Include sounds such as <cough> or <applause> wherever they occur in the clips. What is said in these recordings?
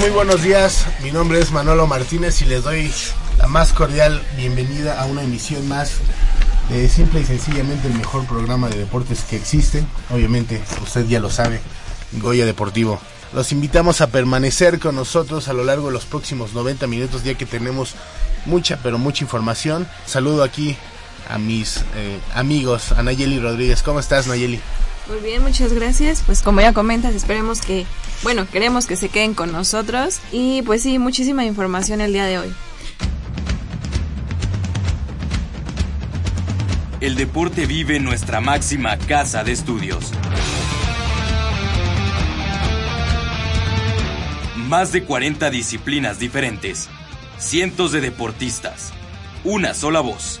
Muy buenos días. Mi nombre es Manolo Martínez y les doy la más cordial bienvenida a una emisión más de simple y sencillamente el mejor programa de deportes que existe. Obviamente, usted ya lo sabe, Goya Deportivo. Los invitamos a permanecer con nosotros a lo largo de los próximos 90 minutos, ya que tenemos mucha, pero mucha información. Saludo aquí a mis eh, amigos, a Nayeli Rodríguez. ¿Cómo estás, Nayeli? Muy bien, muchas gracias. Pues como ya comentas, esperemos que, bueno, queremos que se queden con nosotros. Y pues sí, muchísima información el día de hoy. El deporte vive en nuestra máxima casa de estudios. Más de 40 disciplinas diferentes, cientos de deportistas, una sola voz.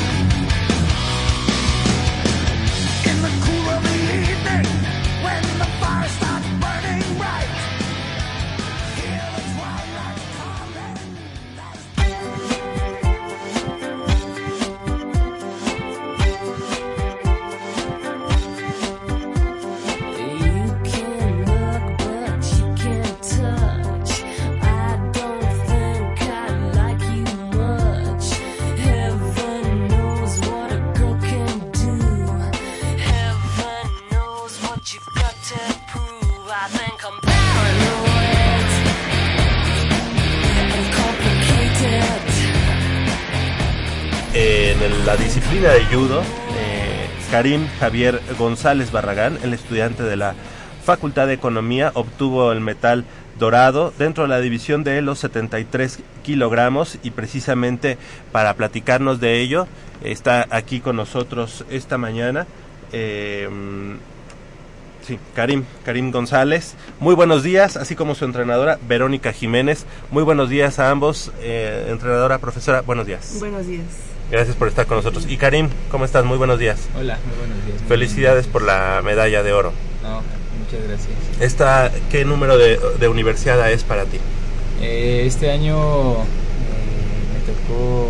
Disciplina de judo, eh, Karim Javier González Barragán, el estudiante de la Facultad de Economía, obtuvo el metal dorado dentro de la división de los 73 kilogramos y precisamente para platicarnos de ello está aquí con nosotros esta mañana. Eh, Sí, Karim, Karim González. Muy buenos días, así como su entrenadora Verónica Jiménez. Muy buenos días a ambos, eh, entrenadora, profesora. Buenos. Buenos días. Gracias por estar con nosotros. Y Karim, ¿cómo estás? Muy buenos días. Hola, muy buenos días. Felicidades por la medalla de oro. No, muchas gracias. Esta, ¿Qué número de, de universidad es para ti? Eh, este año eh, me tocó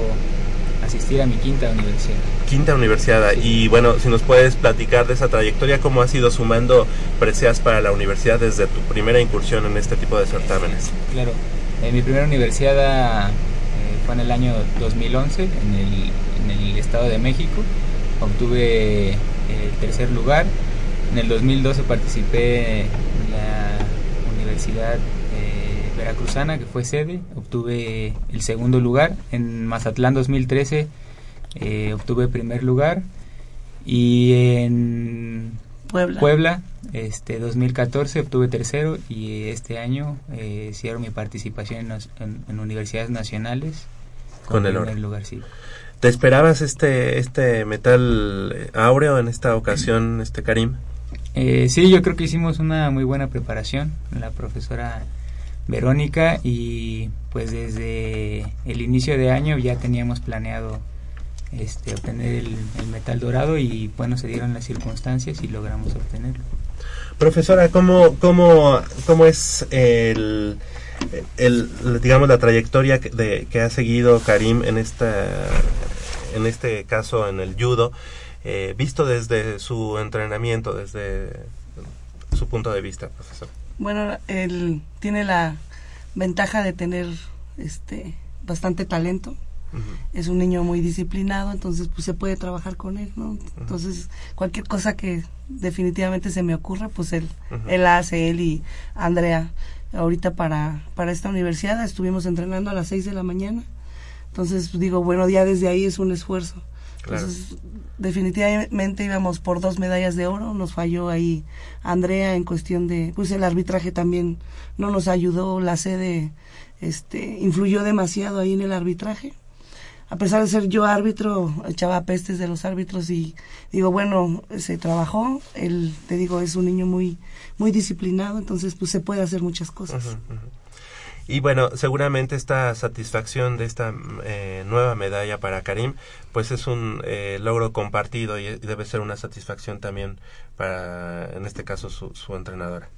asistir a mi quinta universidad. Quinta universidad. Y bueno, si nos puedes platicar de esa trayectoria, cómo has ido sumando preseas para la universidad desde tu primera incursión en este tipo de certámenes. Claro, eh, mi primera universidad eh, fue en el año 2011 en el, en el Estado de México. Obtuve el tercer lugar. En el 2012 participé en la Universidad Veracruzana, que fue sede, obtuve el segundo lugar. En Mazatlán 2013 eh, obtuve primer lugar. Y en Puebla, Puebla este 2014 obtuve tercero y este año eh, cierro mi participación en, en, universidades nacionales con, el lugar, sí. ¿Te esperabas este este metal áureo en esta ocasión, este Karim? Eh, sí, yo creo que hicimos una muy buena preparación. La profesora Verónica y pues desde el inicio de año ya teníamos planeado este, obtener el, el, metal dorado y bueno, se dieron las circunstancias y logramos obtenerlo. Profesora, ¿cómo, cómo, cómo es el, el, digamos, la trayectoria que, de, que ha seguido Karim en, esta, en este caso en el judo, eh, visto desde su entrenamiento, desde su punto de vista, profesor? Bueno, él tiene la ventaja de tener este bastante talento. Uh -huh. Es un niño muy disciplinado, entonces pues se puede trabajar con él, ¿no? Uh -huh. Entonces, cualquier cosa que definitivamente se me ocurra, pues él uh -huh. él hace él y Andrea. Ahorita para para esta universidad estuvimos entrenando a las 6 de la mañana. Entonces, pues, digo, bueno, ya desde ahí es un esfuerzo. Claro. Entonces, definitivamente íbamos por dos medallas de oro, nos falló ahí Andrea en cuestión de, pues el arbitraje también no nos ayudó, la sede este, influyó demasiado ahí en el arbitraje. A pesar de ser yo árbitro, echaba pestes de los árbitros y digo, bueno, se trabajó, él, te digo, es un niño muy, muy disciplinado, entonces pues se puede hacer muchas cosas. Uh -huh, uh -huh. Y bueno, seguramente esta satisfacción de esta eh, nueva medalla para Karim, pues es un eh, logro compartido y debe ser una satisfacción también para, en este caso, su, su entrenadora.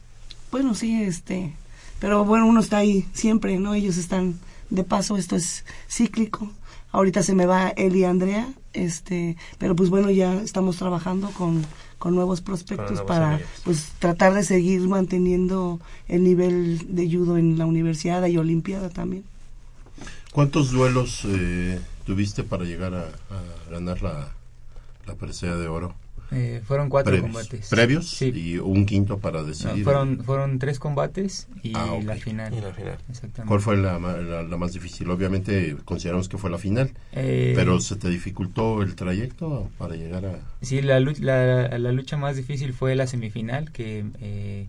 Bueno, sí, este, pero bueno, uno está ahí siempre, ¿no? Ellos están de paso, esto es cíclico. Ahorita se me va él y Andrea, este, pero pues bueno, ya estamos trabajando con con nuevos prospectos Con para pues tratar de seguir manteniendo el nivel de judo en la universidad y olimpiada también. ¿Cuántos duelos eh, tuviste para llegar a, a ganar la, la presea de oro? Eh, fueron cuatro previos, combates. previos Sí. y un quinto para No, decidir. fueron, fueron tres combates y Ah, la final. Y la final. Exactamente. ¿Cuál fue la, ma- la- la más difícil? Obviamente consideramos que fue la final, Eh, pero ¿se te dificultó el trayecto para llegar a...? Sí, la, la, la lucha más difícil fue la semifinal, que eh,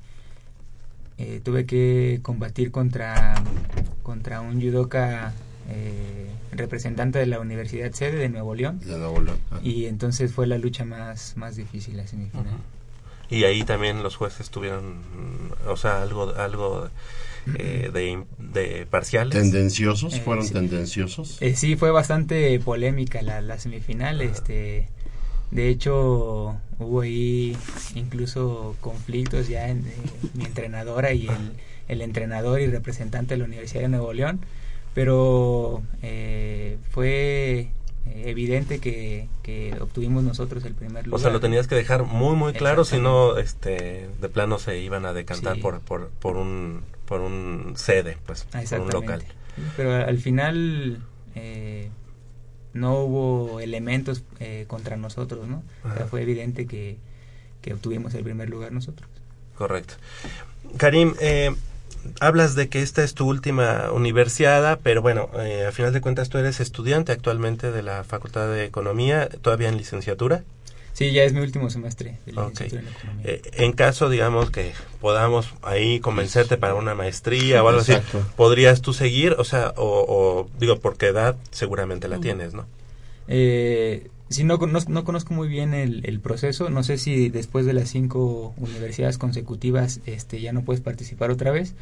eh, tuve que combatir contra, contra un judoka eh, representante de la Universidad Sede de Nuevo León. de Nuevo León? Ah. Y entonces fue la lucha más, más difícil, la semifinal. Y ahí también los jueces tuvieron, mm, o sea, algo, algo eh, de, de parciales. ¿Tendenciosos? Eh, ¿Fueron sí. tendenciosos? Eh, sí, fue bastante polémica la, la semifinal. Este, de hecho, hubo ahí incluso conflictos ya en eh, mi entrenadora y el, el entrenador y representante de la Universidad de Nuevo León. Pero eh, fue eh, evidente que, que obtuvimos nosotros el primer lugar. O sea, lo tenías que dejar muy, muy claro, si no, este, de plano se iban a decantar Sí. por, por, por un, por un sede, pues, por un local. Pero al final eh, no hubo elementos eh, contra nosotros, ¿no? O sea, fue evidente que, que obtuvimos el primer lugar nosotros. Correcto. Karim, eh, hablas de que esta es tu última universidad, pero bueno, eh, a final de cuentas tú eres estudiante actualmente de la Facultad de Economía, todavía en licenciatura. Sí, ya es mi último semestre de Ok. licenciatura en economía. Eh, en caso, digamos, que podamos ahí convencerte para una maestría o algo Exacto. así, ¿podrías tú seguir? O sea, o, o, digo, porque edad seguramente la tienes, ¿no? Eh, sí, no, no, no conozco muy bien el, el proceso. No sé si después de las cinco universidades consecutivas este, ya no puedes participar otra vez.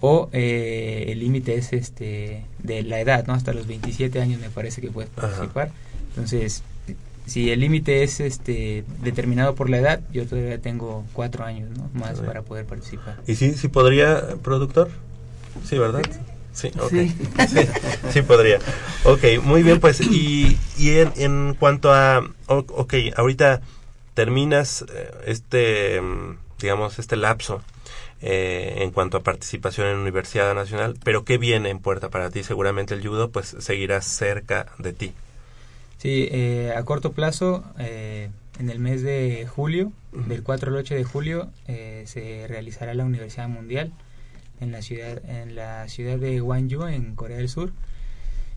O eh, el límite es este de la edad, ¿no? Hasta los 27 años me parece que puedes Ajá. participar. Entonces, si el límite es este determinado por la edad, yo todavía tengo cuatro años ¿no? más para poder participar. ¿Y sí, sí podría, productor? Sí, ¿verdad? Sí, Sí. Sí, sí podría. Ok, muy bien, pues, y, y en, en cuanto a, ok, ahorita terminas eh, este, digamos, este lapso eh, en cuanto a participación en Universidad Nacional, pero ¿qué viene en puerta para ti? Seguramente el judo, pues, seguirá cerca de ti. Sí, eh, a corto plazo, eh, en el mes de julio, del 4 al 8 de julio, eh, se realizará la Universidad Mundial en la ciudad, en la ciudad de Gwangju, en Corea del Sur.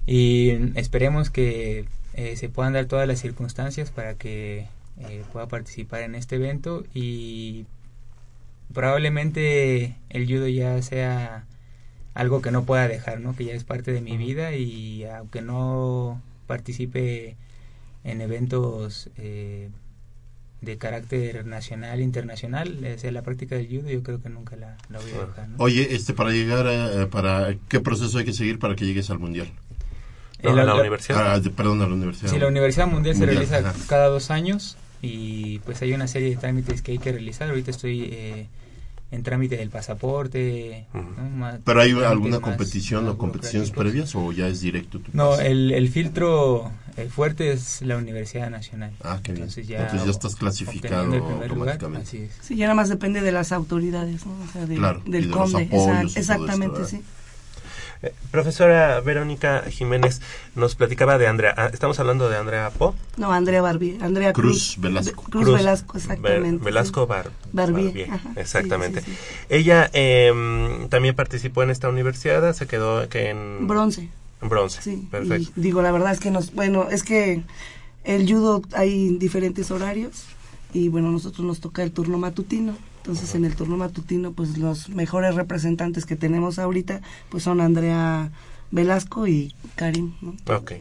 Y esperemos que eh, se puedan dar todas las circunstancias para que eh, pueda participar en este evento y probablemente el judo ya sea algo que no pueda dejar, ¿no? Que ya es parte de mi vida y aunque no participe en eventos eh, de carácter nacional, internacional, eh, sea la práctica del judo, yo creo que nunca la, la voy a dejar, ¿no? Oye, este, para llegar a, para, ¿qué proceso hay que seguir para que llegues al mundial? Eh, No, la- a la la- universidad. Ah, perdón, a la universidad. Sí, la Universidad Mundial, se realiza ajá. cada dos años y pues hay una serie de trámites que hay que realizar. Ahorita estoy eh, en trámite del pasaporte. Ujú. ¿no? Más- ¿Pero hay alguna competición o competiciones previas o ya es directo tu No, el, el filtro eh, fuerte es la Universidad Nacional. Ah, qué bien. Entonces ya, Entonces ya estás clasificado lugar, automáticamente. así es. Sí, ya nada más depende de las autoridades, ¿no? O sea, de- Claro, y del los conde. apoyos y todo esto, exactamente, sí. Eh, profesora Verónica Jiménez nos platicaba de Andrea. Ah, estamos hablando de Andrea Po. No, Andrea Barbie, Andrea Cruz Cruz, Velasco. Cruz, Cruz Velasco, Ver- exactamente. Velasco sí. Bar- Barbier, Barbier, ajá, exactamente. sí, sí, sí. Ella em, también participó en esta universidad, se quedó que en Bronce, en bronce. sí. Perfecto. Y digo, la verdad es que nos, bueno, es que el judo hay diferentes horarios y bueno, nosotros nos toca el turno matutino. Entonces, en el turno matutino, pues los mejores representantes que tenemos ahorita, pues son Andrea Velasco y Karim.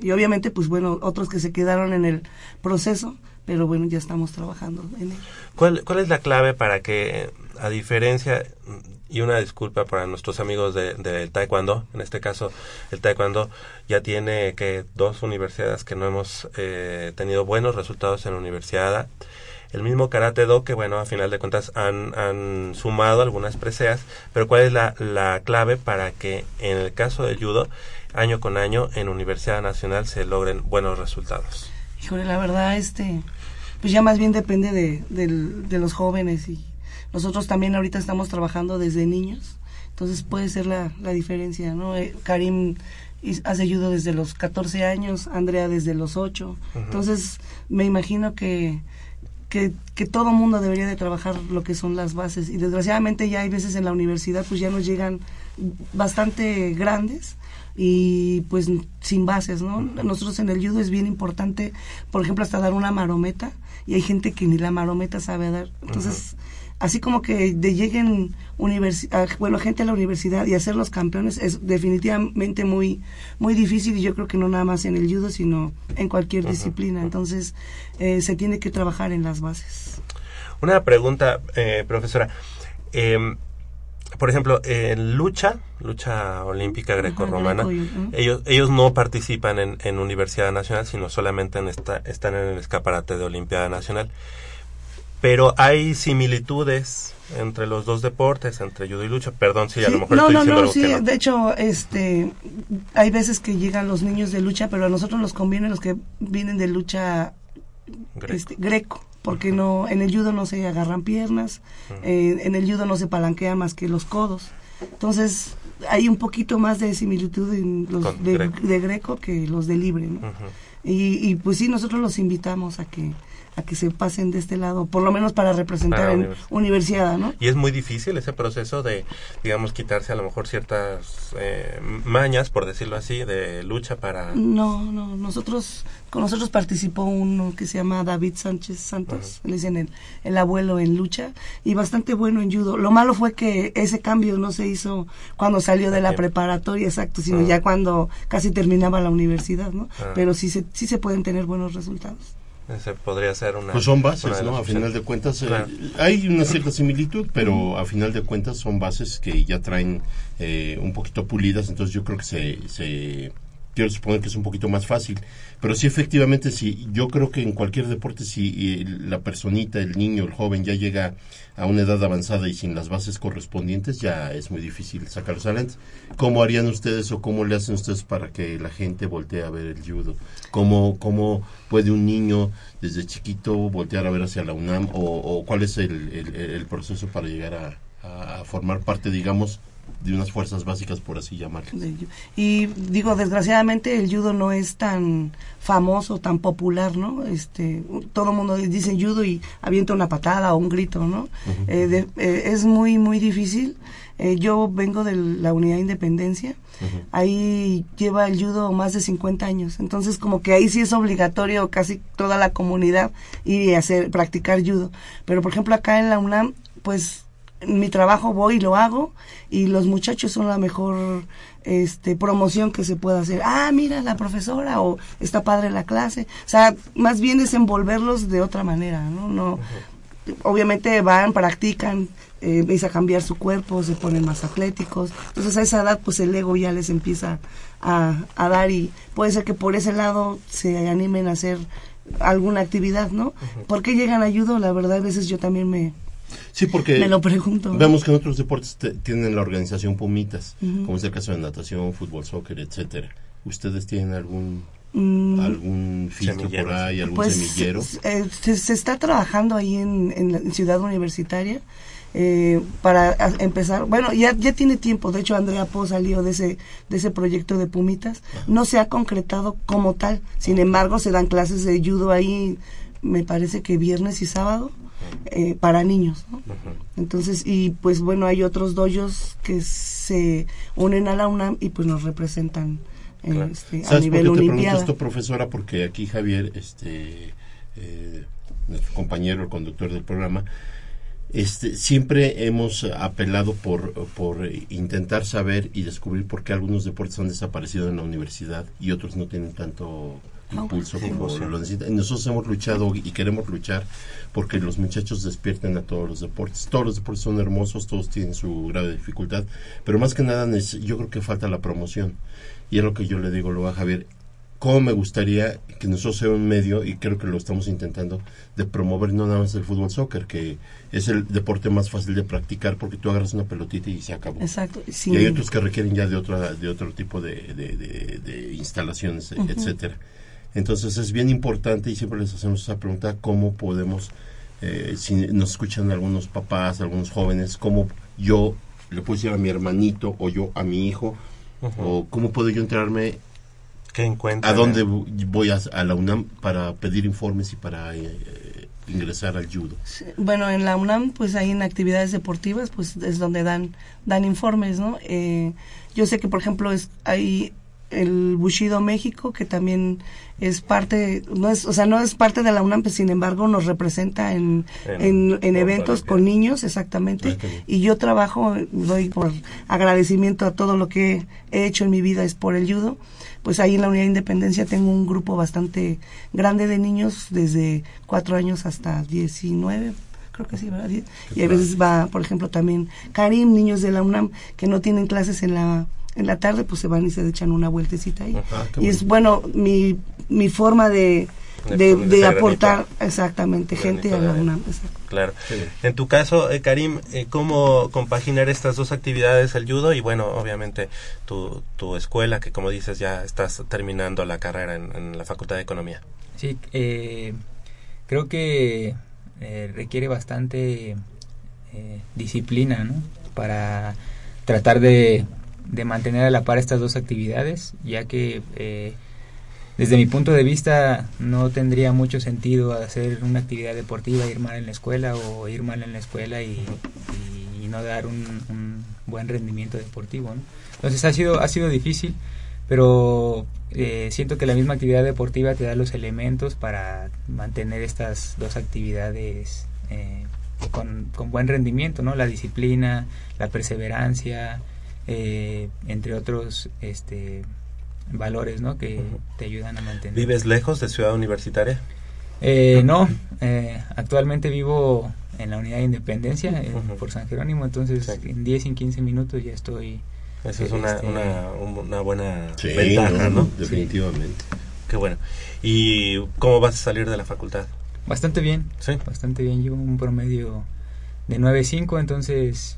Y obviamente, pues bueno, otros que se quedaron en el proceso, pero bueno, ya estamos trabajando en ello. ¿Cuál, ¿Cuál es la clave para que, a diferencia, y una disculpa para nuestros amigos del de, del Taekwondo, en este caso el Taekwondo ya tiene que dos universidades que no hemos eh, tenido buenos resultados en la universidad, el mismo Karate Do que bueno, a final de cuentas han, han sumado algunas preseas, pero ¿cuál es la, la clave para que en el caso del judo, año con año, en Universidad Nacional se logren buenos resultados? Híjole, la verdad, este, pues ya más bien depende de, de los jóvenes y nosotros también ahorita estamos trabajando desde niños, entonces puede ser la, la diferencia, ¿no? Eh, Karim hace judo desde los 14 años, Andrea desde los 8, entonces me imagino que, que, que todo mundo debería de trabajar lo que son las bases. Y desgraciadamente ya hay veces en la universidad pues ya nos llegan bastante grandes y pues sin bases, ¿no? Nosotros en el judo es bien importante, por ejemplo, hasta dar una marometa y hay gente que ni la marometa sabe dar. Entonces, así como que de lleguen bueno, gente a la universidad y hacer los campeones es definitivamente muy muy difícil y yo creo que no nada más en el judo, sino en cualquier disciplina. Entonces, eh, se tiene que trabajar en las bases. Una pregunta, eh, profesora. Em, por ejemplo, en lucha, lucha olímpica grecorromana, greco ellos, ellos no participan en, en Universidad Nacional, sino solamente en esta, están en el escaparate de Olimpiada Nacional. Pero hay similitudes entre los dos deportes, entre judo y lucha. Perdón si a Sí, lo mejor no, estoy no, diciendo no, algo sí, que no. de hecho, este, hay veces que llegan los niños de lucha, pero a nosotros nos conviene los que vienen de lucha Greco. este, greco, porque no, en el judo no se agarran piernas, eh, en el judo no se palanquean más que los codos. Entonces, hay un poquito más de similitud en los de, greco. de greco que los de libre, y, y pues sí, nosotros los invitamos a que a que se pasen de este lado, por lo menos para representar Para en universidad. universidad, ¿no? Y es muy difícil ese proceso de, digamos, quitarse a lo mejor ciertas eh, mañas, por decirlo así, de lucha para... No, no, nosotros, con nosotros participó uno que se llama David Sánchez Santos, le dicen el, el abuelo en lucha, y bastante bueno en judo. Lo malo fue que ese cambio no se hizo cuando salió de la preparatoria, exacto, sino ya cuando casi terminaba la universidad, ¿no? Pero sí se, sí se pueden tener buenos resultados. Ese podría ser una... Pues son bases, ¿no? A final de cuentas, eh, hay una cierta similitud, pero a final de cuentas son bases que ya traen eh, un poquito pulidas, entonces yo creo que se, se quiero suponer que es un poquito más fácil. Pero sí, efectivamente, sí, yo creo que en cualquier deporte, si la personita, el niño, el joven ya llega a una edad avanzada y sin las bases correspondientes, ya es muy difícil sacarlos adelante. ¿Cómo harían ustedes o cómo le hacen ustedes para que la gente voltee a ver el judo? ¿Cómo, cómo puede un niño desde chiquito voltear a ver hacia la UNAM? ¿O, cuál es el, el, el proceso para llegar a formar parte, digamos, de unas fuerzas básicas, por así llamarlas. Y digo, desgraciadamente el judo no es tan famoso, tan popular, ¿no? Este, todo el mundo dice judo y avienta una patada o un grito, ¿no? eh, eh, es muy, muy difícil. Eh, yo vengo de la Unidad de Independencia, ahí lleva el judo más de 50 años, entonces como que ahí sí es obligatorio casi toda la comunidad ir y hacer, practicar judo. Pero por ejemplo acá en la UNAM, pues mi trabajo voy y lo hago y los muchachos son la mejor este promoción que se pueda hacer. Ah, mira la profesora o está padre la clase. O sea, más bien desenvolverlos de otra manera, ¿no? No obviamente van, practican, eh, empieza a cambiar su cuerpo, se ponen más atléticos. Entonces a esa edad pues el ego ya les empieza a, a dar y puede ser que por ese lado se animen a hacer alguna actividad, ¿no? ¿Por qué llegan a judo? La verdad a veces yo también me, Sí, porque me lo pregunto. vemos que en otros deportes tienen la organización Pumitas, como es el caso de natación, fútbol, soccer, etcétera. ¿Ustedes tienen algún mm. algún filtro por ahí, algún pues, semillero? Eh, se, se, está trabajando ahí en, en la ciudad universitaria. Eh, para empezar, bueno, ya, ya tiene tiempo, de hecho Andrea Po salió de ese, de ese proyecto de Pumitas, no se ha concretado como tal, sin embargo se dan clases de judo ahí, me parece que viernes y sábado, eh, para niños. ¿no? Entonces, y pues bueno, hay otros doyos que se unen a la UNAM y pues nos representan eh, este, a nivel por qué te pregunto esto, profesora? Porque aquí Javier, este, eh, nuestro compañero, el conductor del programa, este, siempre hemos apelado por, por intentar saber y descubrir por qué algunos deportes han desaparecido en la universidad y otros no tienen tanto impulso como lo necesitan. Nosotros hemos luchado y queremos luchar porque los muchachos despierten a todos los deportes. Todos los deportes son hermosos, todos tienen su grado de dificultad, pero más que nada yo creo que falta la promoción. Y es lo que yo le digo luego a Javier, cómo me gustaría que nosotros sea un medio, y creo que lo estamos intentando, de promover no nada más el fútbol soccer, que es el deporte más fácil de practicar porque tú agarras una pelotita y se acabó. Exacto. Sí. Y hay otros que requieren ya de, otra, de otro tipo de, de, de, de instalaciones, uh -huh. etcétera. Entonces es bien importante y siempre les hacemos esa pregunta, ¿cómo podemos, eh, si nos escuchan algunos papás, algunos jóvenes, cómo yo le puedo decir a mi hermanito o yo a mi hijo, uh -huh. o cómo puedo yo enterarme ¿Qué encuentran? a dónde voy a, a, la UNAM para pedir informes y para eh, ingresar al judo? Sí, bueno, en la UNAM, pues ahí en actividades deportivas, pues es donde dan, dan informes, ¿no? Eh, yo sé que, por ejemplo, es, hay el Bushido México, que también es parte, no es, o sea, no es parte de la UNAM, pero sin embargo nos representa en, en, en, en eventos con niños, exactamente. Okay. Y yo trabajo, doy por agradecimiento a todo lo que he hecho en mi vida, es por el judo. Pues ahí en la Unidad de Independencia tengo un grupo bastante grande de niños, desde cuatro años hasta 19, creo que sí, ¿verdad? Y a veces va, por ejemplo, también Karim, niños de la UNAM que no tienen clases en la en la tarde pues se van y se echan una vueltecita ahí. Ah, y es bueno mi, mi forma de, de, de, de aportar granito. exactamente granito gente a la UNAM. Claro. Sí. En tu caso, eh, Karim, eh, ¿cómo compaginar estas dos actividades, el judo y bueno, obviamente tu, tu escuela, que como dices ya estás terminando la carrera en, en la Facultad de Economía? Sí, eh, creo que eh, requiere bastante eh, disciplina, ¿no? Para tratar de de mantener a la par estas dos actividades, ya que eh, desde mi punto de vista no tendría mucho sentido hacer una actividad deportiva, ir mal en la escuela o ir mal en la escuela y, no dar un, un, buen rendimiento deportivo. Entonces ha sido, ha sido difícil, pero eh, siento que la misma actividad deportiva te da los elementos para mantener estas dos actividades eh, con, con buen rendimiento, ¿no? La disciplina, la perseverancia, eh, entre otros este valores ¿no? que uh -huh. te ayudan a mantener. ¿Vives lejos de Ciudad Universitaria? Eh, no, eh, actualmente vivo en la unidad de Independencia uh -huh. por San Jerónimo, entonces sí. en 10 y en 15 minutos ya estoy Eso es una, Este, una, una buena Sí, ventaja, no, ¿no? definitivamente. Qué bueno. ¿Y cómo vas a salir de la facultad? Bastante bien, Sí. bastante bien. Llevo un promedio de 9.5, entonces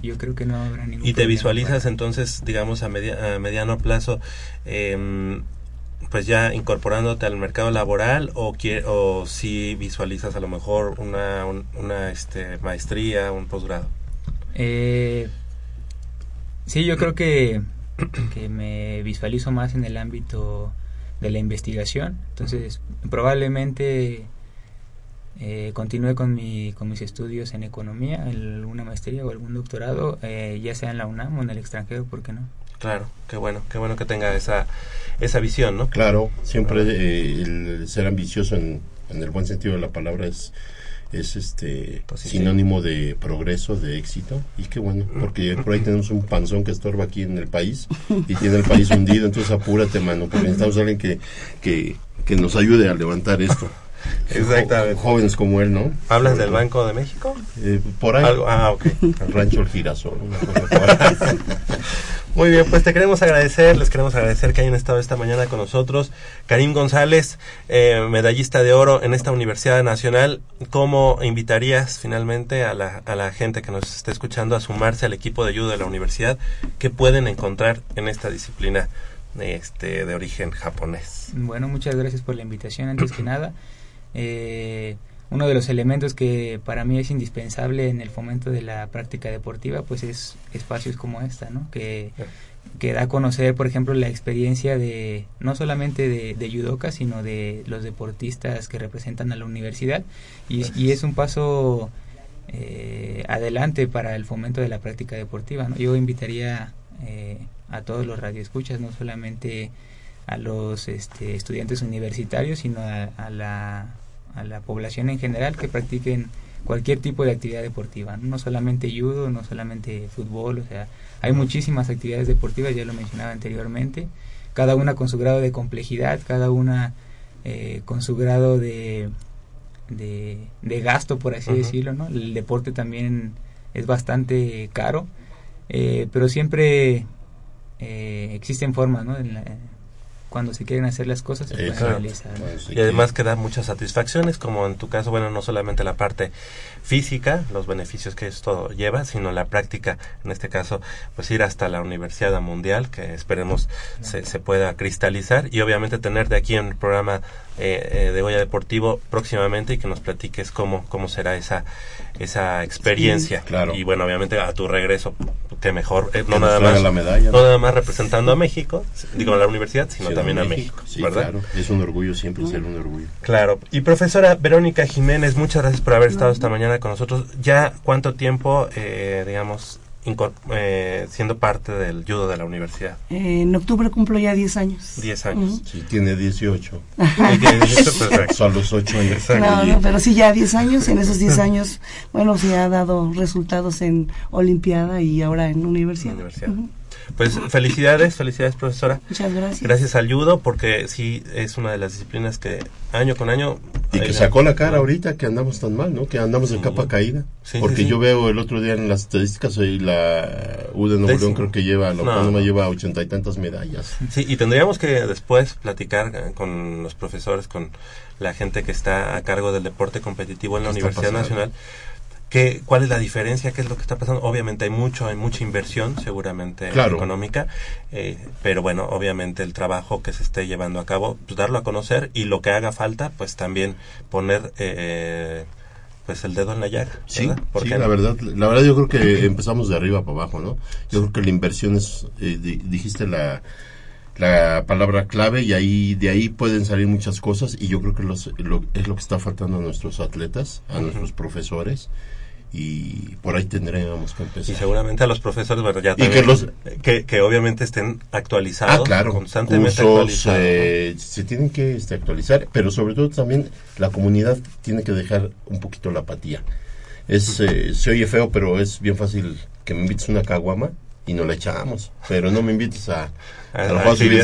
yo creo que no habrá ningún ¿Y te problema visualizas para- entonces, digamos, a, media- a mediano plazo, em, pues ya incorporándote al mercado laboral o, o si visualizas a lo mejor una, un- una este, maestría, un posgrado? Eh, sí, yo creo que, que me visualizo más en el ámbito de la investigación. Entonces, probablemente eh, continúe con, mi, con mis estudios en economía, alguna maestría o algún doctorado, eh, ya sea en la UNAM o en el extranjero, ¿por qué no? Claro, qué bueno, qué bueno que tenga esa, esa visión, ¿no? Claro, siempre eh, el ser ambicioso en, en el buen sentido de la palabra es es este Positivo. sinónimo de progreso, de éxito y qué bueno, porque por ahí tenemos un panzón que estorba aquí en el país y tiene el país hundido, entonces apúrate mano, porque necesitamos a alguien que, que, que nos ayude a levantar esto. Exactamente. Jo- jóvenes como él, ¿no? ¿Hablas del Banco de México? Eh, por ahí. Algo- ah, ok. El rancho El Girasol. <laughs> Muy bien, pues te queremos agradecer, les queremos agradecer que hayan estado esta mañana con nosotros. Karim González, eh, medallista de oro en esta Universidad Nacional, ¿cómo invitarías finalmente a la, a la gente que nos está escuchando a sumarse al equipo de ayuda de la universidad? ¿Qué pueden encontrar en esta disciplina este, de origen japonés? Bueno, muchas gracias por la invitación, antes que nada. Eh, uno de los elementos que para mí es indispensable en el fomento de la práctica deportiva, pues es espacios como esta, ¿no? Que, que da a conocer, por ejemplo, la experiencia de no solamente de, de judoka, sino de los deportistas que representan a la universidad. Y, y es un paso eh, adelante para el fomento de la práctica deportiva. ¿no? Yo invitaría eh, a todos los radioescuchas, no solamente a los este, estudiantes universitarios, sino a, a la, a la población en general que practiquen cualquier tipo de actividad deportiva, no, no solamente judo, no solamente fútbol, o sea, hay muchísimas actividades deportivas, ya lo mencionaba anteriormente, cada una con su grado de complejidad, cada una eh, con su grado de, de, de gasto, por así decirlo, ¿no? El deporte también es bastante caro, eh, pero siempre eh, existen formas, ¿no? En la- cuando se quieren hacer las cosas se pueden realizar. sí. Y además que da muchas satisfacciones, como en tu caso, bueno, no solamente la parte física, los beneficios que esto lleva, sino la práctica, en este caso, pues ir hasta la Universidad Mundial, que esperemos se, se pueda cristalizar, y obviamente tener de aquí en el programa eh, eh, de Goya Deportivo próximamente y que nos platiques cómo, cómo será esa, esa experiencia. claro. Y bueno, obviamente a tu regreso, que mejor, eh, no nada más, la medalla, no nada más representando a México, digo a la universidad, sino Sí, también a México. México, Sí, ¿verdad? claro. Es un orgullo siempre ser un orgullo. Claro. Y profesora Verónica Jiménez, muchas gracias por haber estado esta mañana con nosotros. ¿Ya cuánto tiempo, eh, digamos, eh, siendo parte del judo de la universidad? Eh, en octubre cumplo ya 10 años. Diez años. Sí, tiene 18. Y que- perfecto. Son los 8 años. No, no, pero sí ya 10 años, y en esos 10 años, bueno, sí ha dado resultados en Olimpiada y ahora en universidad. Universidad. Ujú. Pues felicidades, felicidades profesora. Muchas gracias. Gracias al judo, porque sí es una de las disciplinas que año con año... Y que sacó la cara ahorita que andamos tan mal, ¿no? Que andamos de capa caída. Sí, Porque sí, sí. yo veo el otro día en las estadísticas y la U de Nuevo Décimo. León creo que lleva, la No. autónoma lleva ochenta y tantas medallas. Sí, y tendríamos que después platicar eh, con los profesores, con la gente que está a cargo del deporte competitivo en la ¿Qué está Universidad pasando? Nacional. ¿Qué, ¿Cuál es la diferencia? ¿Qué es lo que está pasando? Obviamente hay mucho, hay mucha inversión, seguramente Claro. económica, eh, pero bueno, obviamente el trabajo que se esté llevando a cabo, pues darlo a conocer y lo que haga falta, pues también poner eh, pues el dedo en la llaga. Sí, ¿verdad? ¿Por sí, la verdad, la verdad yo creo que empezamos de arriba para abajo, ¿no? Yo creo que la inversión es, eh, di- dijiste la, la palabra clave y ahí de ahí pueden salir muchas cosas y yo creo que los, lo- es lo que está faltando a nuestros atletas, a nuestros profesores y por ahí tendríamos que Y empezar. seguramente a los profesores, bueno, ya Y que también, los- que, que obviamente estén actualizados, Ah, claro, constantemente cursos actualizados. ¿no? eh, se tienen que este, actualizar, pero sobre todo también la comunidad tiene que dejar un poquito la apatía. Es, eh, se oye feo, pero es bien fácil que me invites una caguama y no la echamos. Pero no me invites a,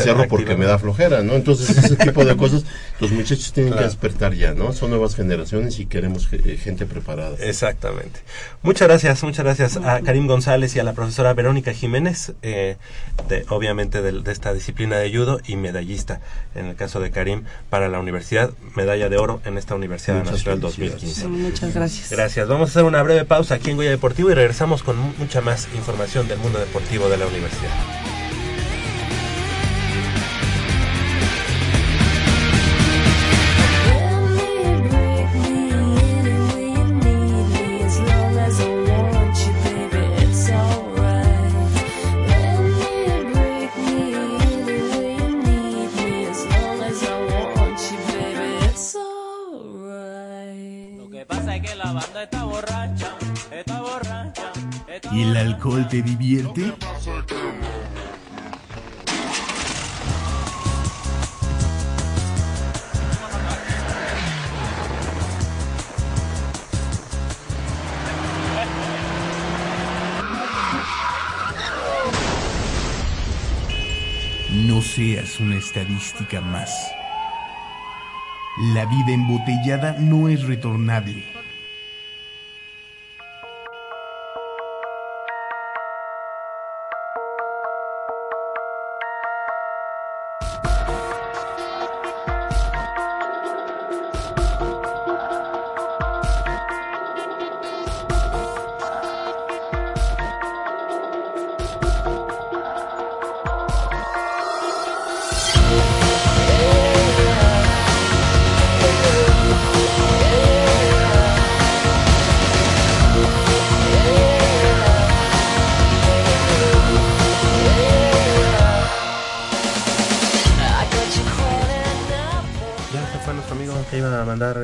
Cerro porque me da flojera, ¿no? Entonces, ese <laughs> tipo de cosas, los muchachos tienen que despertar ya, ¿no? Son nuevas generaciones y queremos ge- gente preparada. Exactamente. Muchas gracias, muchas gracias a Karim González y a la profesora Verónica Jiménez, eh, de, obviamente de, esta disciplina de judo y medallista, en el caso de Karim, para la universidad, medalla de oro en esta Universidad Muchas Nacional felicidades. 2015. Muchas gracias. Gracias. Vamos a hacer una breve pausa aquí en Goya Deportivo y regresamos con mu- mucha más información del mundo deportivo de la universidad. Te divierte? No seas una estadística más. La vida embotellada no es retornable.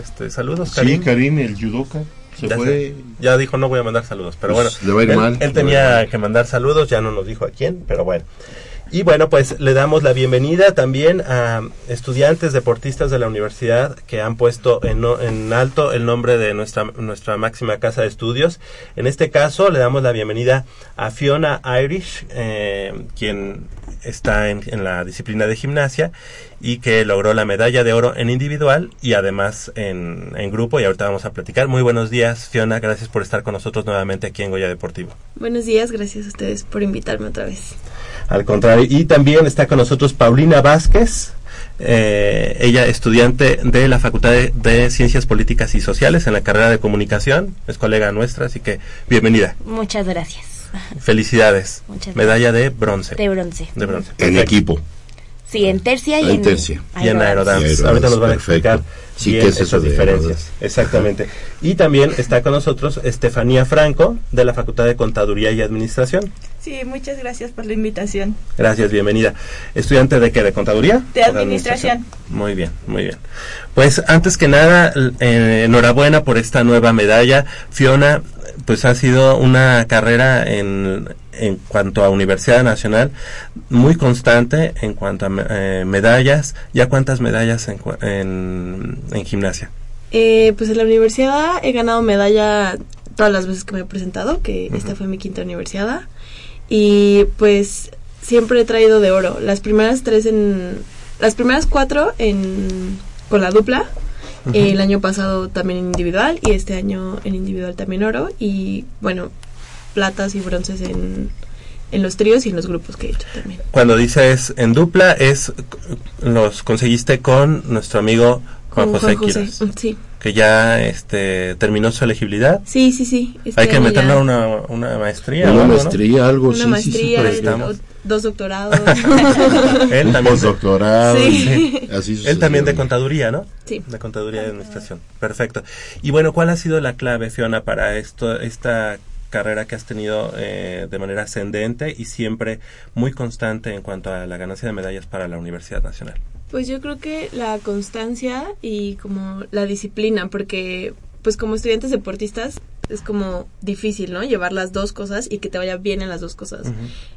Este saludos, Sí, Karim. Karim, el judoka, se ya, fue. se- ya dijo no voy a mandar saludos, pero Pues, bueno, le va a ir él, mal, tenía que mandar saludos, ya no nos dijo a quién, pero bueno. Y bueno, pues le damos la bienvenida también a estudiantes deportistas de la universidad que han puesto en, en alto el nombre de nuestra, nuestra máxima casa de estudios. En este caso le damos la bienvenida a Fiona Irish, eh, quien está en, en la disciplina de gimnasia y que logró la medalla de oro en individual y además en, en grupo y ahorita vamos a platicar. Muy buenos días Fiona, gracias por estar con nosotros nuevamente aquí en Goya Deportivo. Buenos días, gracias a ustedes por invitarme otra vez. Al contrario, y también está con nosotros Paulina Vázquez, eh, ella estudiante de la Facultad de, de Ciencias Políticas y Sociales en la carrera de Comunicación, es colega nuestra, así que bienvenida. Muchas gracias. Felicidades. Muchas Medalla de bronce. De bronce. De bronce. En Perfecto. equipo. Sí, en tercia y En en, tercia. Y en aerodance. Ahorita nos van a explicar Sí, bien ¿qué es esas diferencias. aerodance? Exactamente. Y también está con nosotros Estefanía Franco, de la Facultad de Contaduría y Administración. Sí, muchas gracias por la invitación. Gracias, bienvenida. ¿Estudiante de qué? ¿De contaduría? De administración. Muy bien, muy bien. Pues antes que nada, eh, enhorabuena por esta nueva medalla. Fiona, pues ha sido una carrera en, en cuanto a Universidad Nacional muy constante en cuanto a eh, medallas. ¿Ya cuántas medallas en, en gimnasia? Eh, pues en la universidad he ganado medalla todas las veces que me he presentado, que esta fue mi quinta universidad. Y pues siempre he traído de oro. Las primeras tres en... Las primeras cuatro en, con la dupla. Ujú. El año pasado también en individual y este año en individual también oro. Y bueno, platas y bronces en, en los tríos y en los grupos que he hecho también. Cuando dices en dupla, es los conseguiste con nuestro amigo Juan José Juan José, Quiroz, mm, Sí, que ya este terminó su elegibilidad. sí, sí. sí. Este Hay que meterle una, una maestría. Una o algo, ¿no? maestría, algo, Una sí, sí, sí, maestría, el- estamos. o- dos doctorados. <laughs> Él también, Postdoctorado, Sí. sí. así él también de contaduría, ¿no? Sí. De contaduría y administración. Perfecto. Y bueno, ¿cuál ha sido la clave, Fiona, para esto, esta carrera que has tenido eh, de manera ascendente y siempre muy constante en cuanto a la ganancia de medallas para la Universidad Nacional? Pues yo creo que la constancia y como la disciplina, porque pues como estudiantes deportistas es como difícil, ¿no? Llevar las dos cosas y que te vaya bien en las dos cosas.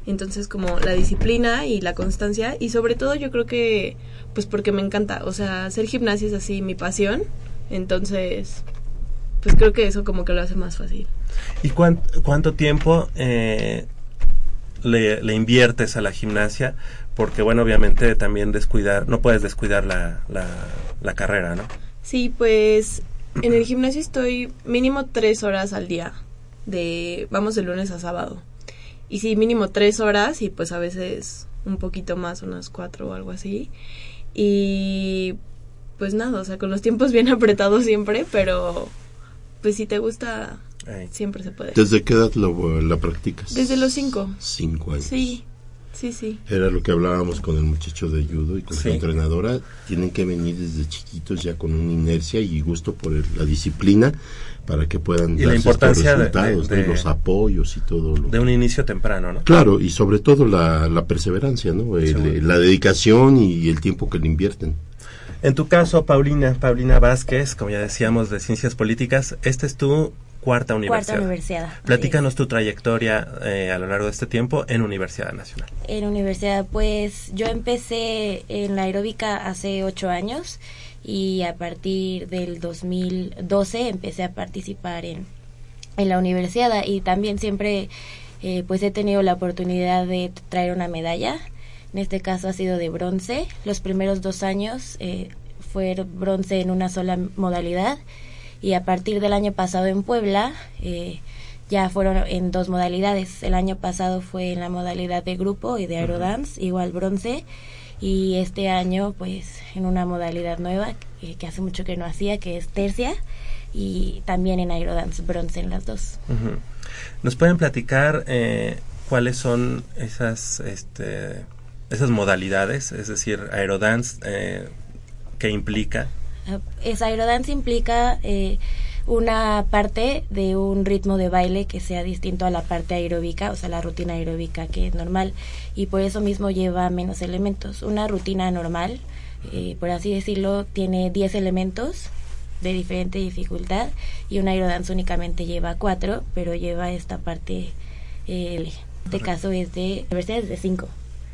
Entonces como la disciplina y la constancia y sobre todo yo creo que pues porque me encanta, o sea, hacer gimnasia es así mi pasión, entonces pues creo que eso como que lo hace más fácil. ¿Y cuán- cuánto tiempo eh, le, le inviertes a la gimnasia? Porque, bueno, obviamente también descuidar, no puedes descuidar la, la, la carrera, ¿no? Sí, pues en el gimnasio estoy mínimo tres horas al día, de vamos de lunes a sábado. Y sí, mínimo tres horas y pues a veces un poquito más, unas cuatro o algo así. Y pues nada, o sea, con los tiempos bien <laughs> apretados siempre, pero pues si te gusta, siempre se puede. ¿Desde qué edad lo, la practicas? Desde los cinco. Cinco años. Sí, sí, sí. Era lo que hablábamos con el muchacho de judo y con su Sí. entrenadora. Tienen que venir desde chiquitos ya con una inercia y gusto por el- la disciplina para que puedan Y la importancia de- resultados, de- los apoyos y todo lo De un inicio temprano, ¿no? Claro, y sobre todo la, la perseverancia, ¿no? El- Sí. la dedicación y el tiempo que le invierten. En tu caso, Paulina, Paulina Vázquez, como ya decíamos, de Ciencias Políticas, esta es tu cuarta universidad. Cuarta universidad. Platícanos tu trayectoria eh, a lo largo de este tiempo en Universidad Nacional. En universidad, pues yo empecé en la aeróbica hace ocho años y a partir del 2012 empecé a participar en, en la universidad y también siempre eh, pues he tenido la oportunidad de traer una medalla. En este caso ha sido de bronce. Los primeros dos años eh, fue bronce en una sola modalidad y a partir del año pasado en Puebla eh, ya fueron en dos modalidades. El año pasado fue en la modalidad de grupo y de aerodance, igual bronce, y este año pues en una modalidad nueva que, que hace mucho que no hacía, que es tercia, y también en aerodance bronce en las dos. ¿Nos pueden platicar eh, cuáles son esas, este, esas modalidades? Es decir, aerodance, eh, ¿qué implica? Es aerodance implica eh, una parte de un ritmo de baile que sea distinto a la parte aeróbica, o sea, la rutina aeróbica que es normal, y por eso mismo lleva menos elementos. Una rutina normal, eh, por así decirlo, tiene 10 elementos de diferente dificultad y un aerodance únicamente lleva 4, pero lleva esta parte, eh, en este caso es de, de 5.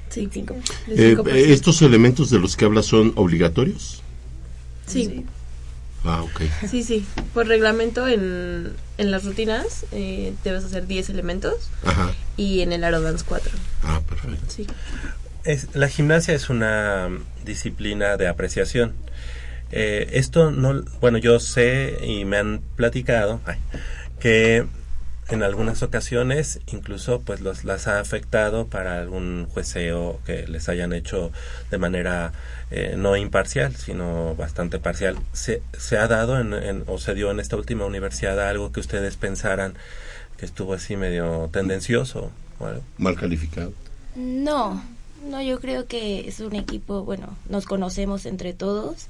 Sí, cinco. Eh, ¿Estos elementos de los que hablas son obligatorios? Sí, Ah, ok. sí, sí. Por reglamento en, en las rutinas eh, debes hacer 10 elementos Ajá. y en el aerodance 4. Ah, perfecto. Sí. Es, la gimnasia es una disciplina de apreciación. Eh, esto no, bueno, yo sé y me han platicado ay, que en algunas ocasiones incluso pues los las ha afectado para algún jueceo que les hayan hecho de manera eh, no imparcial sino bastante parcial se, se ha dado en, en- o se dio en esta última universidad algo que ustedes pensaran que estuvo así medio tendencioso o algo? Mal calificado. No, no, yo creo que es un equipo, bueno, nos conocemos entre todos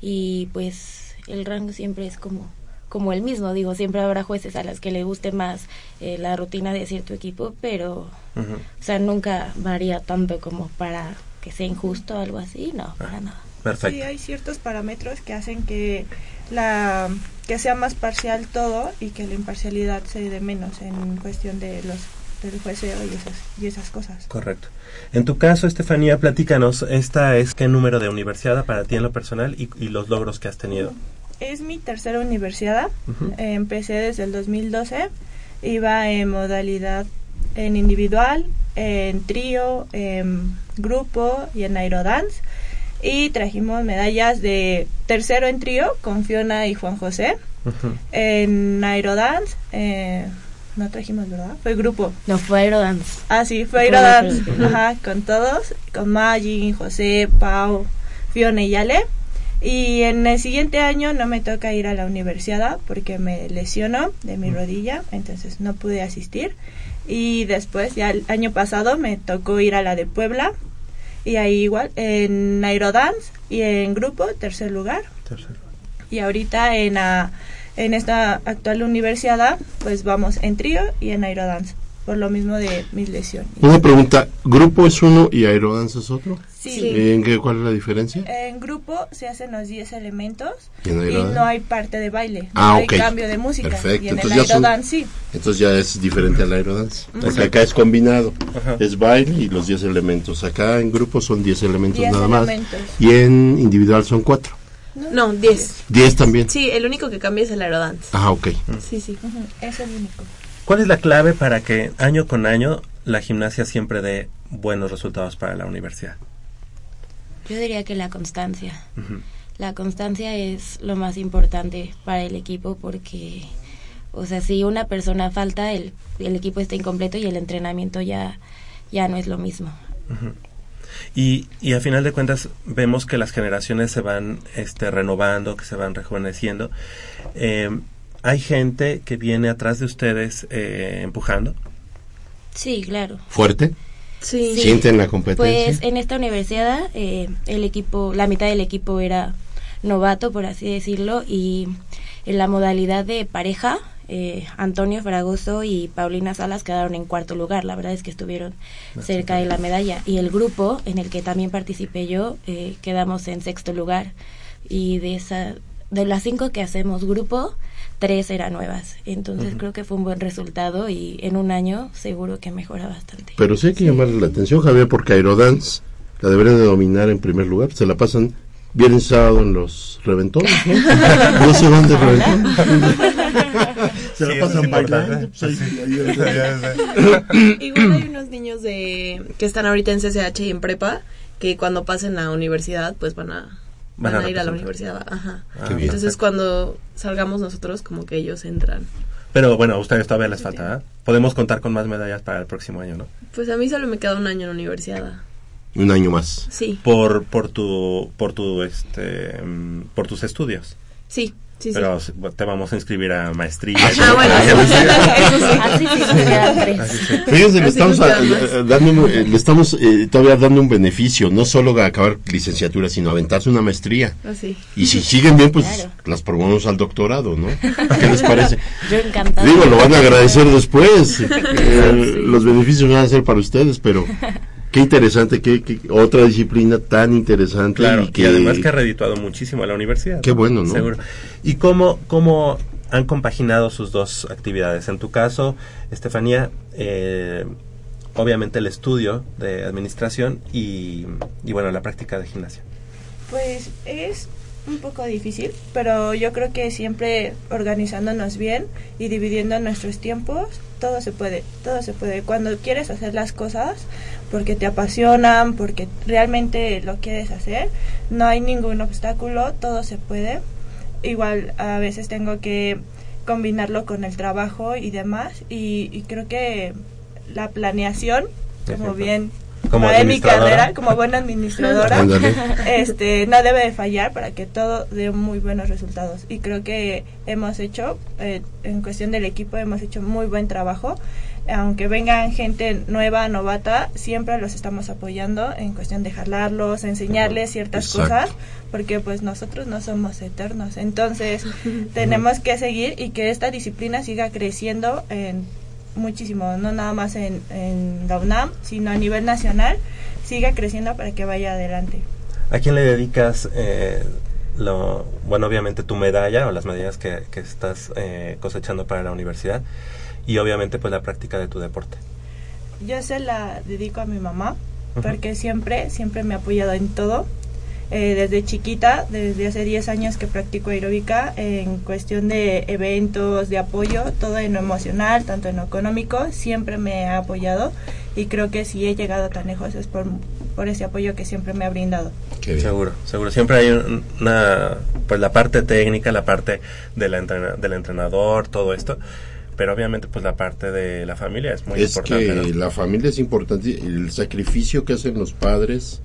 y pues el rango siempre es como como el mismo, digo, siempre habrá jueces a las que le guste más eh, la rutina de cierto equipo, pero, o sea, nunca varía tanto como para que sea injusto o algo así, no, para nada. Perfecto. Sí, hay ciertos parámetros que hacen que la que sea más parcial todo y que la imparcialidad se dé menos en cuestión de los del jueceo y esas y esas cosas. Correcto. En tu caso, Estefanía, platícanos, esta es qué número de universidad para ti en lo personal y, y los logros que has tenido. Es mi tercera universidad. Empecé desde el 2012. Iba en modalidad en individual, en trío, en grupo y en aerodance. Y trajimos medallas de tercero en trío con Fiona y Juan José. En aerodance, eh, no trajimos, ¿verdad? Fue grupo. No, fue aerodance. Ah, sí, fue Fue aerodance. Ajá, con todos. Con Maggie, José, Pau, Fiona y Ale. Y en el siguiente año no me toca ir a la universidad porque me lesionó de mi rodilla, entonces no pude asistir. Y después, ya el año pasado, me tocó ir a la de Puebla. Y ahí igual, en aerodance y en grupo, tercer lugar. Y ahorita en, ah, en esta actual universidad, pues vamos en trío y en aerodance, por lo mismo de mis lesiones. Una pregunta, ¿grupo es uno y aerodance es otro? Sí. ¿En qué, cuál es la diferencia? En grupo se hacen los 10 elementos ¿Y en y aerodance? no hay parte de baile, Ah, no hay ok. cambio de música. Perfecto, Y en el entonces ya son- aerodance sí. Entonces ya es diferente al aerodance. Porque acá es combinado. Ajá. Es baile y los 10 elementos. Acá en grupo son 10 elementos 10 nada más. elementos. Y en individual son 4. No, 10. 10 también. Sí, el único que cambia es el aerodance. Ah, ok. Sí, sí. Ujú, Es el único. ¿Cuál es la clave para que año con año la gimnasia siempre dé buenos resultados para la universidad? Yo diría que la constancia. La constancia es lo más importante para el equipo porque, o sea, si una persona falta, el, el equipo está incompleto y el entrenamiento ya, ya no es lo mismo. Y, y a final de cuentas vemos que las generaciones se van este, renovando, que se van rejuveneciendo. Eh, ¿Hay gente que viene atrás de ustedes eh, empujando? Sí, claro. ¿Fuerte? Sí. ¿Sienten la competencia? Pues en esta universidad eh, el equipo, la mitad del equipo era novato, por así decirlo, y en la modalidad de pareja, eh, Antonio Fragoso y Paulina Salas quedaron en cuarto lugar. La verdad es que estuvieron cerca de la medalla. Y el grupo en el que también participé yo, eh, quedamos en sexto lugar. Y de esa, de las cinco que hacemos grupo, tres eran nuevas. Entonces creo que fue un buen resultado y en un año seguro que mejora bastante. Pero sí hay que llamarle la atención, Javier, porque Aerodance la deberían de dominar en primer lugar. Se la pasan y sábado en los reventones, ¿no? <laughs> no sé dónde reventones. <laughs> Se la Sí, pasan bailando. Sí. <coughs> Igual hay unos niños de que están ahorita en CCH y en prepa que cuando pasen a universidad pues van a Van van, a a ir a la universidad, ajá. Ah, Qué bien. Entonces cuando salgamos nosotros como que ellos entran. Pero bueno, a ustedes todavía les falta. ¿eh? Podemos contar con más medallas para el próximo año, ¿no? Pues a mí solo me queda un año en la universidad. Un año más. Sí. Por, por tu, por tu, este, mm, por tus estudios. Sí, sí. Pero te vamos a inscribir a maestría. Ah, <laughs> bueno, <laughs> eso sí. Así sí nos quedan tres. Así sí. Fíjense, le estamos, a- eh, dando, eh, le estamos eh, todavía dando un beneficio, no solo a acabar licenciatura, sino aventarse una maestría. Así. Y si siguen bien, pues Claro. las promovemos al doctorado, ¿no? ¿Qué les parece? <laughs> Yo encantada. Digo, lo van a agradecer después. Eh, Los beneficios van a ser para ustedes, pero qué interesante, qué, qué- otra disciplina tan interesante. Claro, y que, y además que ha redituado muchísimo a la universidad. Qué bueno, ¿no? Seguro. ¿Y cómo, cómo han compaginado sus dos actividades? En tu caso, Estefanía, eh, obviamente el estudio de administración y, y, bueno, la práctica de gimnasia. Pues es un poco difícil, pero yo creo que siempre organizándonos bien y dividiendo nuestros tiempos, todo se puede, todo se puede. Cuando quieres hacer las cosas porque te apasionan, porque realmente lo quieres hacer, no hay ningún obstáculo, todo se puede. Igual a veces tengo que combinarlo con el trabajo y demás y, y creo que la planeación, como bien Como de mi carrera, como buena administradora, este no debe de fallar para que todo dé muy buenos resultados. Y creo que hemos hecho eh, en cuestión del equipo hemos hecho muy buen trabajo. Aunque vengan gente nueva novata siempre los estamos apoyando en cuestión de jalarlos enseñarles ciertas Exacto. cosas porque pues nosotros no somos eternos. Entonces tenemos que seguir y que esta disciplina siga creciendo en muchísimo no nada más en, en la UNAM sino a nivel nacional siga creciendo para que vaya adelante ¿A quién le dedicas, eh, lo, bueno, obviamente tu medalla o las medallas que, que estás eh, cosechando para la universidad y obviamente pues la práctica de tu deporte? Yo se la dedico a mi mamá porque siempre, siempre me ha apoyado en todo. Eh, desde chiquita, desde hace 10 años que practico aeróbica, en cuestión de eventos, de apoyo, todo en lo emocional, tanto en lo económico, siempre me ha apoyado y creo que si he llegado tan lejos es por, por ese apoyo que siempre me ha brindado. Qué bien. Seguro, seguro. Siempre hay un- una, pues la parte técnica, la parte de la entrena- del entrenador, todo esto. Pero obviamente pues la parte de la familia es muy es importante. que ¿no? la familia es importante, el sacrificio que hacen los padres,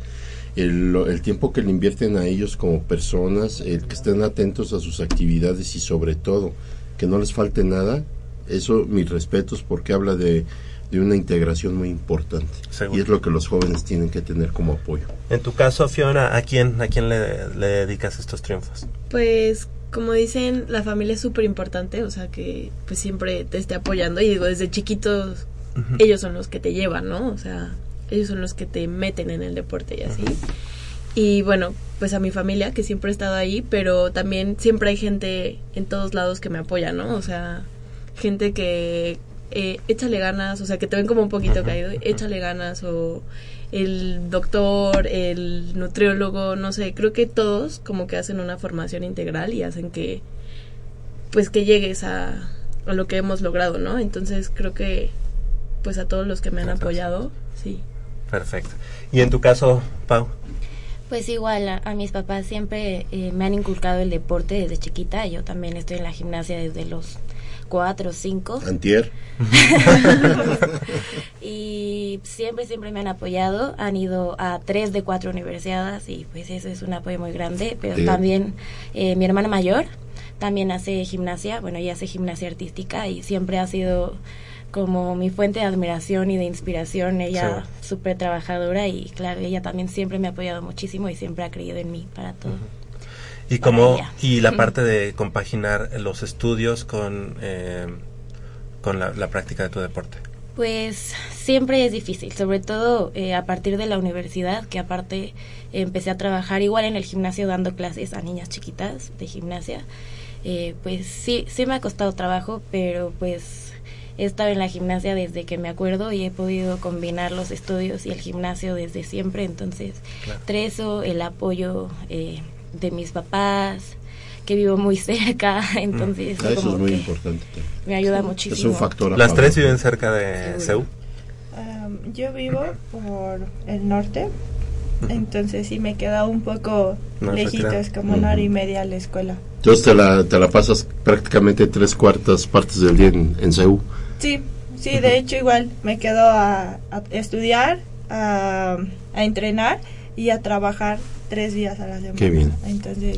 el, lo- el tiempo que le invierten a ellos como personas, el que estén atentos a sus actividades y sobre todo que no les falte nada, eso mis respetos porque habla de, de una integración muy importante Seguro. y es lo que los jóvenes tienen que tener como apoyo. En tu caso, Fiona, ¿a quién, a quién le, le dedicas estos triunfos? Pues como dicen, la familia es súper importante, o sea que pues siempre te esté apoyando y digo, desde chiquitos ellos son los que te llevan, ¿no? O sea, ellos son los que te meten en el deporte y así. Y bueno, pues a mi familia que siempre ha estado ahí, pero también siempre hay gente en todos lados que me apoya, ¿no? O sea, gente que eh, échale ganas, o sea, que te ven como un poquito caído, échale ganas o el doctor, el nutriólogo, no sé, creo que todos como que hacen una formación integral y hacen que pues que llegues a, a lo que hemos logrado, ¿no? Entonces creo que pues a todos los que me han apoyado, sí. Perfecto. ¿Y en tu caso, Pau? Pues igual, a, a mis papás siempre eh, me han inculcado el deporte desde chiquita. Yo también estoy en la gimnasia desde los cuatro o cinco. Antier. <laughs> y siempre, siempre me han apoyado. Han ido a tres de cuatro universidades y pues eso es un apoyo muy grande. Pero Sí. también eh, mi hermana mayor también hace gimnasia. Bueno, ella hace gimnasia artística y siempre ha sido como mi fuente de admiración y de inspiración. Ella súper trabajadora y claro, ella también siempre me ha apoyado muchísimo y siempre ha creído en mí para todo. Y como ella. y la parte de compaginar los estudios con eh, con la, la práctica de tu deporte. Pues siempre es difícil, sobre todo eh, a partir de la universidad, que aparte empecé a trabajar igual en el gimnasio dando clases a niñas chiquitas de gimnasia. Eh, pues sí, sí me ha costado trabajo, pero pues he estado en la gimnasia desde que me acuerdo y he podido combinar los estudios y el gimnasio desde siempre, entonces Claro. entre eso, el apoyo eh, de mis papás, que vivo muy <laughs> cerca, entonces Ah, eso como es muy que importante. me ayuda Es muchísimo. un factor. Las tres viven cerca de. Am, yo vivo por el norte, entonces sí me queda un poco Más lejitos, como una hora y media a la escuela. Entonces te la, te la pasas prácticamente tres cuartas partes del día en, en CEU. Sí, sí, de hecho igual me quedo a, a estudiar, a, a entrenar y a trabajar tres días a la semana. Qué bien. Entonces,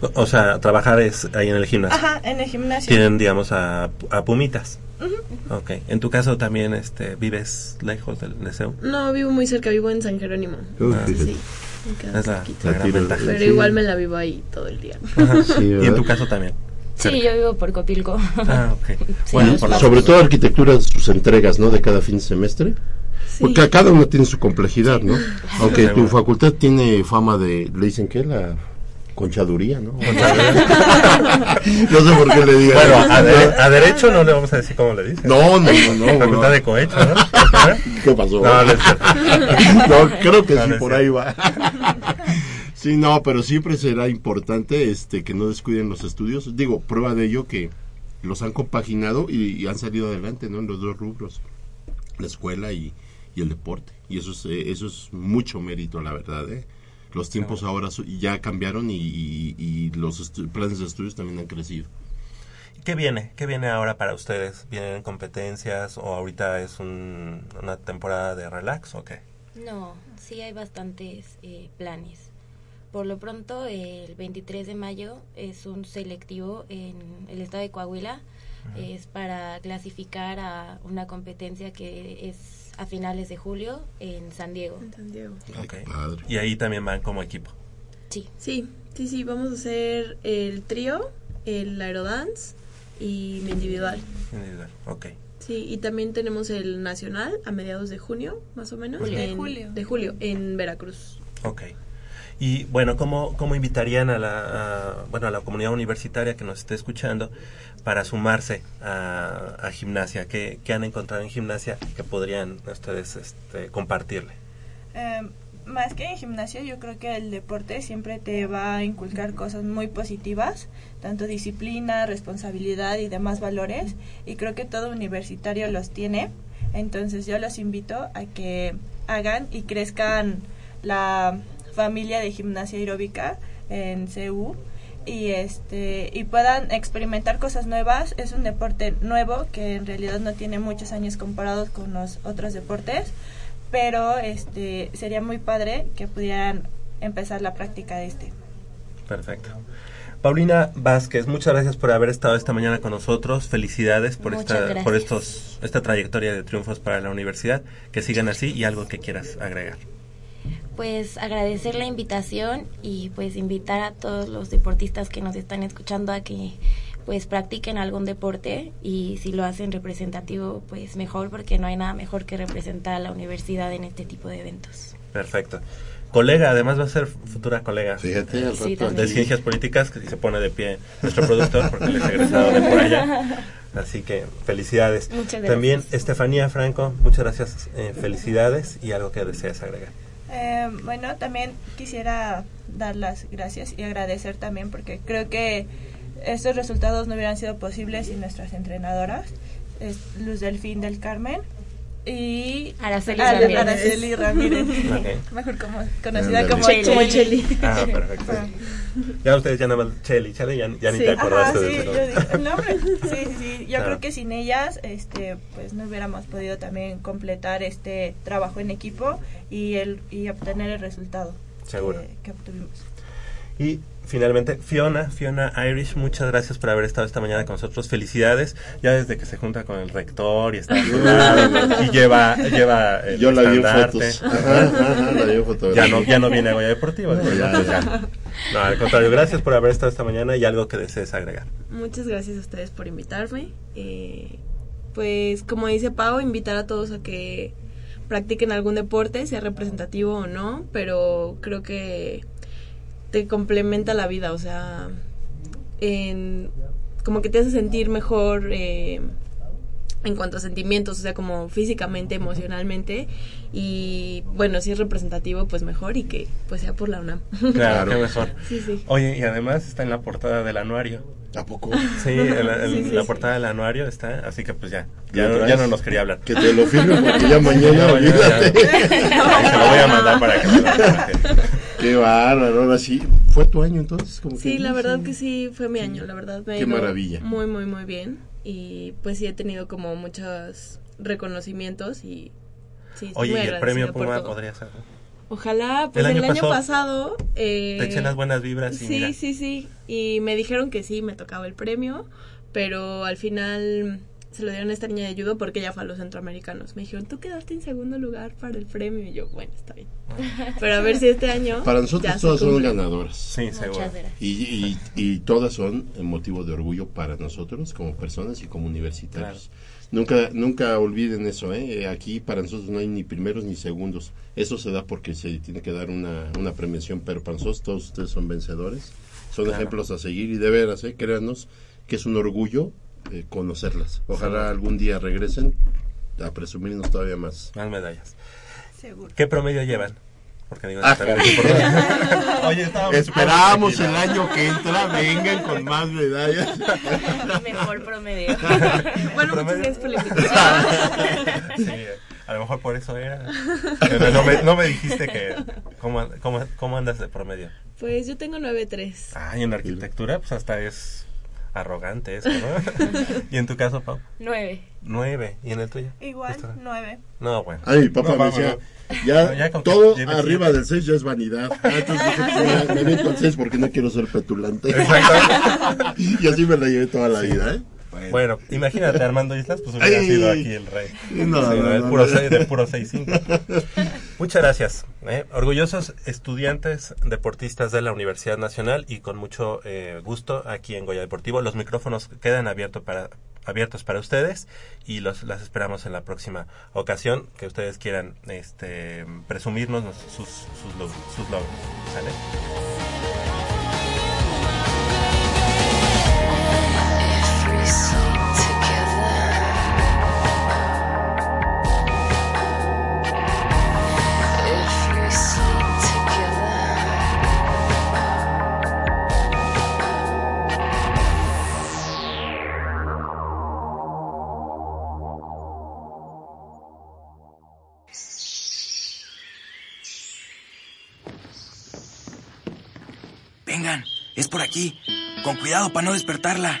O, o sea, trabajar es ahí en el gimnasio. ajá, en el gimnasio. Tienen, digamos, a, a Pumitas. Ujú. Ok. En tu caso también este, vives lejos del de CEU. No, vivo muy cerca, vivo en San Jerónimo. Ah, sí, me Es la, la gran ventaja. Pero igual me la vivo ahí todo el día. Ajá. Sí, y en tu caso también. Sí, yo vivo por Copilco. Ah, ok. <laughs> Sí, Bueno, pasos. sobre todo arquitectura, sus entregas, ¿no? De cada fin de semestre. Porque a cada uno tiene su complejidad, ¿no? Aunque tu facultad tiene fama de, le dicen que la conchaduría, ¿no? <laughs> no sé por qué le digan. Bueno, a, dere- a derecho no le vamos a decir cómo le dicen. No, no, no, no, <laughs> Facultad no. de cohecho, ¿no? ¿Qué pasó? No, no. No, creo que sí, por ahí va. Sí, no, pero siempre será importante este que no descuiden los estudios. Digo, prueba de ello que los han compaginado y, y han salido adelante, ¿no? En los dos rubros, la escuela y, y el deporte. Y eso es, eh, eso es mucho mérito, la verdad, ¿eh? Los tiempos ahora ya cambiaron y, y- y los planes de estudios también han crecido. ¿Qué viene? ¿Qué viene ahora para ustedes? ¿Vienen competencias o ahorita es un- una temporada de relax o qué? No, sí hay bastantes eh, planes. Por lo pronto, el 23 de mayo es un selectivo en el estado de Coahuila. Es para clasificar a una competencia que es a finales de julio en San Diego. En San Diego. Ok. Y ahí también van como equipo. Sí. Sí, sí, sí, vamos a hacer el trío, el aerodance y mi individual. Individual. Ok. Sí, y también tenemos el nacional a mediados de junio, más o menos. Julio. en- De julio. De julio, en Veracruz. Ok. Y bueno, ¿cómo, cómo invitarían a la, bueno, a la comunidad universitaria que nos esté escuchando para sumarse a, a gimnasia? ¿Qué, qué han encontrado en gimnasia que podrían ustedes este, compartirle? Em, más que en gimnasio, yo creo que el deporte siempre te va a inculcar cosas muy positivas, tanto disciplina, responsabilidad y demás valores, y creo que todo universitario los tiene. Entonces yo los invito a que hagan y crezcan la familia de gimnasia aeróbica en CU y este y puedan experimentar cosas nuevas. Es un deporte nuevo que en realidad no tiene muchos años comparados con los otros deportes, pero este sería muy padre que pudieran empezar la práctica de este. Perfecto. Paulina Vázquez, muchas gracias por haber estado esta mañana con nosotros. Felicidades por Muchas esta por estos esta trayectoria de triunfos para la universidad. Que sigan así y algo que quieras agregar. Pues agradecer la invitación y pues invitar a todos los deportistas que nos están escuchando a que pues practiquen algún deporte y si lo hacen representativo pues mejor porque no hay nada mejor que representar a la universidad en este tipo de eventos. Perfecto. Colega, además va a ser futura colega. Fíjate, Sí, de ciencias políticas, que se pone de pie nuestro productor, porque él es egresado de por allá. Así que felicidades. Muchas gracias. También Estefanía Franco, muchas gracias, eh, felicidades y algo que deseas agregar. Eh, bueno, también quisiera dar las gracias y agradecer también porque creo que estos resultados no hubieran sido posibles sin nuestras entrenadoras, es Luz Delfín del Carmen y Araceli Ah, Ramírez. Araceli Ramírez. <laughs> Ok. Mejor como, conocida como Cheli. Ah, <laughs> perfecto. Ya ustedes ya nada más, Cheli, Cheli, ya, ya ni Sí. te acordaste Ajá, de sí, eso. yo digo, el nombre. Sí, sí, sí. Yo creo que sin ellas, este, pues no hubiéramos podido también completar este trabajo en equipo y el y obtener el resultado Seguro. que, que obtuvimos. Y finalmente, Fiona, Fiona Irish, muchas gracias por haber estado esta mañana con nosotros. Felicidades, ya desde que se junta con el rector y está <laughs> y lleva, lleva el Yo la vi en fotos. Ajá, ajá, la vi en fotografía. Ya no, ya no viene a Goya Deportiva. No, ya. ya. No, al contrario, gracias por haber estado esta mañana y algo que desees agregar. Muchas gracias a ustedes por invitarme. Eh, pues como dice Pau, invitar a todos a que practiquen algún deporte, sea representativo o no, pero creo que te complementa la vida, o sea, en, como que te hace sentir mejor eh, en cuanto a sentimientos, o sea, como físicamente, emocionalmente, y bueno, si es representativo, pues mejor y que pues sea por la UNAM. Claro, <laughs> qué mejor. Sí, sí. Oye, y además está en la portada del anuario. ¿A poco? Sí, en la, en Sí, sí, la sí. portada del anuario está, así que pues ya, ¿Lo ya, no- ya no nos quería hablar. Que te lo firme porque ya <laughs> mañana, Ya, olvídate. ya. <laughs> Ahí se lo voy a mandar para que me lo para que- Qué bárbaro, ahora sí. ¿Fue tu año entonces? Como Sí, que la verdad que sí fue mi año, la verdad me Qué ido maravilla. Muy, muy, muy bien. Y pues sí he tenido como muchos reconocimientos y sí, Oye, muy y el premio por Puma podría ser. Ojalá, pues El el año pasado pasado... eh, Te eché las buenas vibras y Sí, mira. sí, sí. Y me dijeron que sí, me tocaba el premio, pero al final se lo dieron a esta niña de judo porque ella fue a los centroamericanos. Me dijeron, tú quedaste en segundo lugar para el premio. Y yo, bueno, está bien. <laughs> Pero a ver si este año... Para nosotros todas son ganadoras. Sí, seguro. Y, y, y todas son motivo de orgullo para nosotros como personas y como universitarios. Nunca, nunca olviden eso, ¿eh? Aquí para nosotros no hay ni primeros ni segundos. Eso se da porque se tiene que dar una, una premiación, pero para nosotros todos ustedes son vencedores. Son Claro. ejemplos a seguir y de veras, ¿eh? Créanos que es un orgullo eh, conocerlas. Ojalá algún día regresen a presumirnos todavía más. Más medallas. Seguro. ¿Qué promedio llevan? Porque digo, Ah. <laughs> Oye, estábamos Esperamos el año que entra, vengan con más medallas. <laughs> Mejor promedio. <laughs> Bueno, muchas gracias por la invitación. Sí, a lo mejor por eso era. Pero no me, no me dijiste que. ¿cómo, cómo, cómo andas de promedio? Pues yo tengo 9-3. Ah, y en arquitectura, pues hasta es arrogante eso, ¿no? <laughs> y en tu caso, Pau, Nueve. nueve. ¿Y en el tuyo? Igual, nueve. No, bueno. Ay, papá No, me decía, ya, No, ya todo arriba siete. del 6 ya es vanidad. Ah, Entonces dije, pues, me, me aviento al 6 porque no quiero ser petulante. Exacto. <laughs> y así me la llevé toda la vida, ¿eh? Bueno, imagínate Armando Islas, pues hubiera Ay. sido aquí el rey. No, no, del no, puro no. seis- del puro 6-5. Muchas gracias. ¿eh? Orgullosos estudiantes deportistas de la Universidad Nacional y con mucho eh, gusto aquí en Goya Deportivo. Los micrófonos quedan abiertos para abiertos para ustedes y los las esperamos en la próxima ocasión que ustedes quieran este presumirnos nos- sus sus, log- sus logros ¿sale? Vengan, es por aquí. Con cuidado para no despertarla.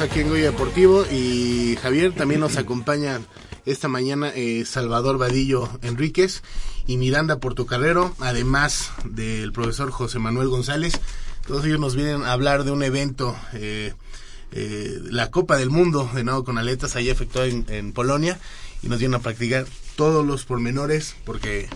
Aquí en Goya Deportivo y Javier también nos acompaña esta mañana eh, Salvador Vadillo Enríquez y Miranda Portocarrero, además del profesor José Manuel González. Todos ellos nos vienen a hablar de un evento, eh, eh, la Copa del Mundo de nado con aletas, ahí efectuada en Polonia, y nos vienen a practicar todos los pormenores porque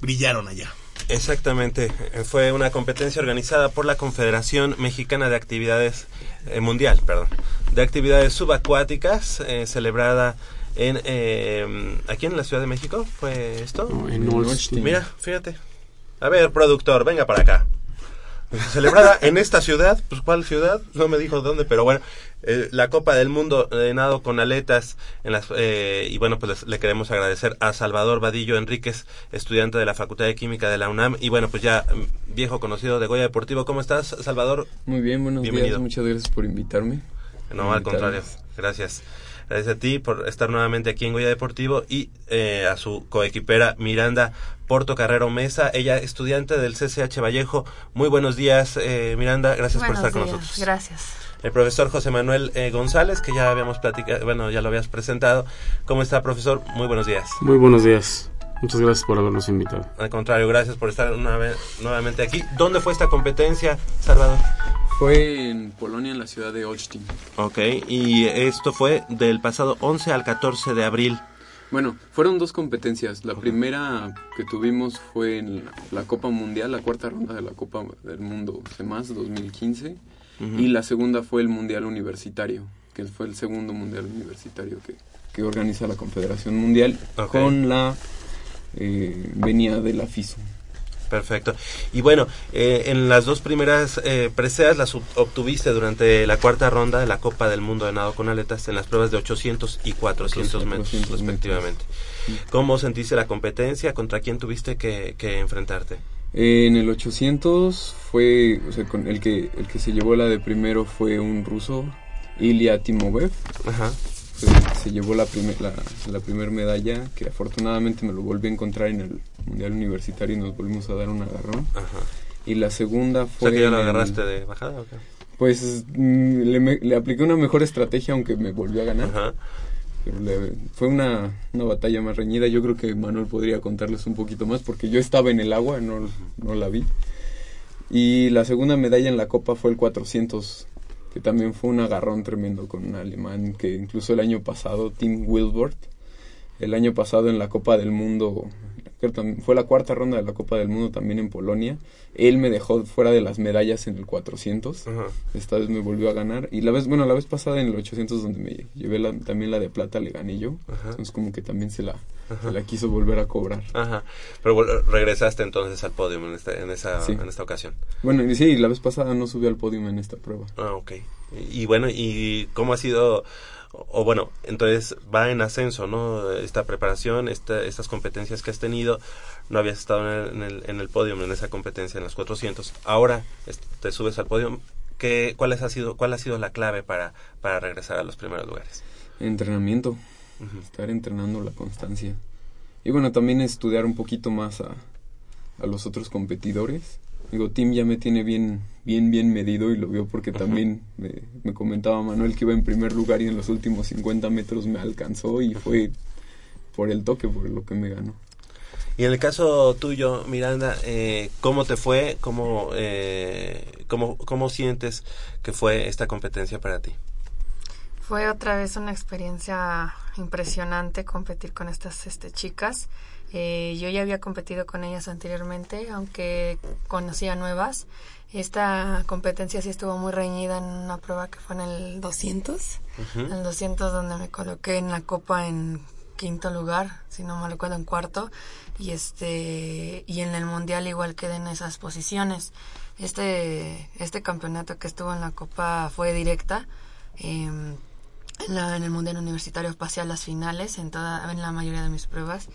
brillaron allá. Exactamente, eh, fue una competencia organizada por la Confederación Mexicana de Actividades eh, Mundial, perdón, de actividades subacuáticas, eh, celebrada en eh, aquí en la Ciudad de México. ¿Fue esto? en Austin. Mira, fíjate. A ver, productor, venga para acá. Celebrada en esta ciudad, pues ¿cuál ciudad? No me dijo dónde, pero bueno, eh, la Copa del Mundo de nado con aletas en las eh, y bueno, pues les- le queremos agradecer a Salvador Vadillo Enríquez, estudiante de la Facultad de Química de la UNAM y bueno, pues ya mm, viejo conocido de Goya Deportivo. ¿Cómo estás, Salvador? Muy bien, buenos Bienvenido. días. Muchas gracias por invitarme. No, al Invitarme. contrario, gracias. Gracias a ti por estar nuevamente aquí en Goya Deportivo y eh, a su coequipera Miranda Porto Carrero Mesa, ella estudiante del CCH Vallejo. Muy buenos días, eh, Miranda, gracias Buenos por estar con nosotros. Gracias. El profesor José Manuel eh, González, que ya habíamos platicado, bueno, ya lo habías presentado. ¿Cómo está, profesor? Muy buenos días. Muy buenos días. Muchas gracias por habernos invitado. Al contrario, gracias por estar una vez, nuevamente aquí. ¿Dónde fue esta competencia, Salvador? Fue en Polonia, en la ciudad de Olsztyn. Ok, y esto fue del pasado 11 al 14 de abril. Bueno, fueron dos competencias. La primera que tuvimos fue en la, la Copa Mundial, la cuarta ronda de la Copa del Mundo CEMAS 2015. Y la segunda fue el Mundial Universitario, que fue el segundo Mundial Universitario que, que organiza la Confederación Mundial con la eh, venia de la FISO. Perfecto. Y bueno, eh, en las dos primeras eh, preseas las ob- obtuviste durante la cuarta ronda de la Copa del Mundo de Nado con Aletas en las pruebas de 800 y 400 metros 400 metros. respectivamente. ¿Cómo sentiste la competencia? ¿Contra quién tuviste que, que enfrentarte? En el 800 fue, o sea, con el que el que se llevó la de primero fue un ruso, Ilya Timovev. Ajá. Fue- se llevó la primer la, la primer medalla, que afortunadamente me lo volví a encontrar en el mundial universitario y nos volvimos a dar un agarrón. Ajá. Y la segunda O fue sea que ya lo el- agarraste de bajada o qué? Pues mm, le, me- le apliqué una mejor estrategia aunque me volvió a ganar. Ajá. Fue una, una batalla más reñida. Yo creo que Manuel podría contarles un poquito más porque yo estaba en el agua, no, no la vi. Y la segunda medalla en la copa fue el 400, que también fue un agarrón tremendo con un alemán que incluso el año pasado, Tim Wilbert, el año pasado en la Copa del Mundo, creo fue la cuarta ronda de la Copa del Mundo también en Polonia, él me dejó fuera de las medallas en el 400, Ajá. esta vez me volvió a ganar, y la vez, bueno, la vez pasada en el 800 donde me llevé la- también la de plata le gané yo, Ajá. entonces como que también se la, Ajá. se la quiso volver a cobrar. Ajá. Pero regresaste entonces al podio en esta, en esa, Sí. en esta ocasión. Bueno, y sí, la vez pasada no subí al podio en esta prueba. Ah, ok. Y, y bueno, ¿y cómo ha sido, o, o bueno, entonces va en ascenso, ¿no? Esta preparación, esta, estas competencias que has tenido, no habías estado en el, en el, en el podio, en esa competencia, en los 400. Ahora te subes al podio. ¿Qué, cuál, ha sido, ¿Cuál ha sido la clave para, para regresar a los primeros lugares? Entrenamiento, estar entrenando la constancia. Y bueno, también estudiar un poquito más a, a los otros competidores. Digo, Tim ya me tiene bien, bien, bien medido y lo vio porque también me, me comentaba Manuel que iba en primer lugar y en los últimos 50 metros me alcanzó y fue por el toque, por lo que me ganó. Y en el caso tuyo, Miranda, eh, ¿cómo te fue? ¿Cómo, eh, cómo, ¿Cómo sientes que fue esta competencia para ti? Fue otra vez una experiencia impresionante competir con estas este, chicas. Eh, yo ya había competido con ellas anteriormente, aunque conocía nuevas. Esta competencia sí estuvo muy reñida en una prueba que fue en el 200. Ujú. En el 200 donde me coloqué en la copa en quinto lugar, si no me recuerdo en cuarto. Y este y en el mundial igual quedé en esas posiciones. Este este campeonato que estuvo en la copa fue directa. em, en, la- en el mundial universitario pasé a las finales en toda en la mayoría de mis pruebas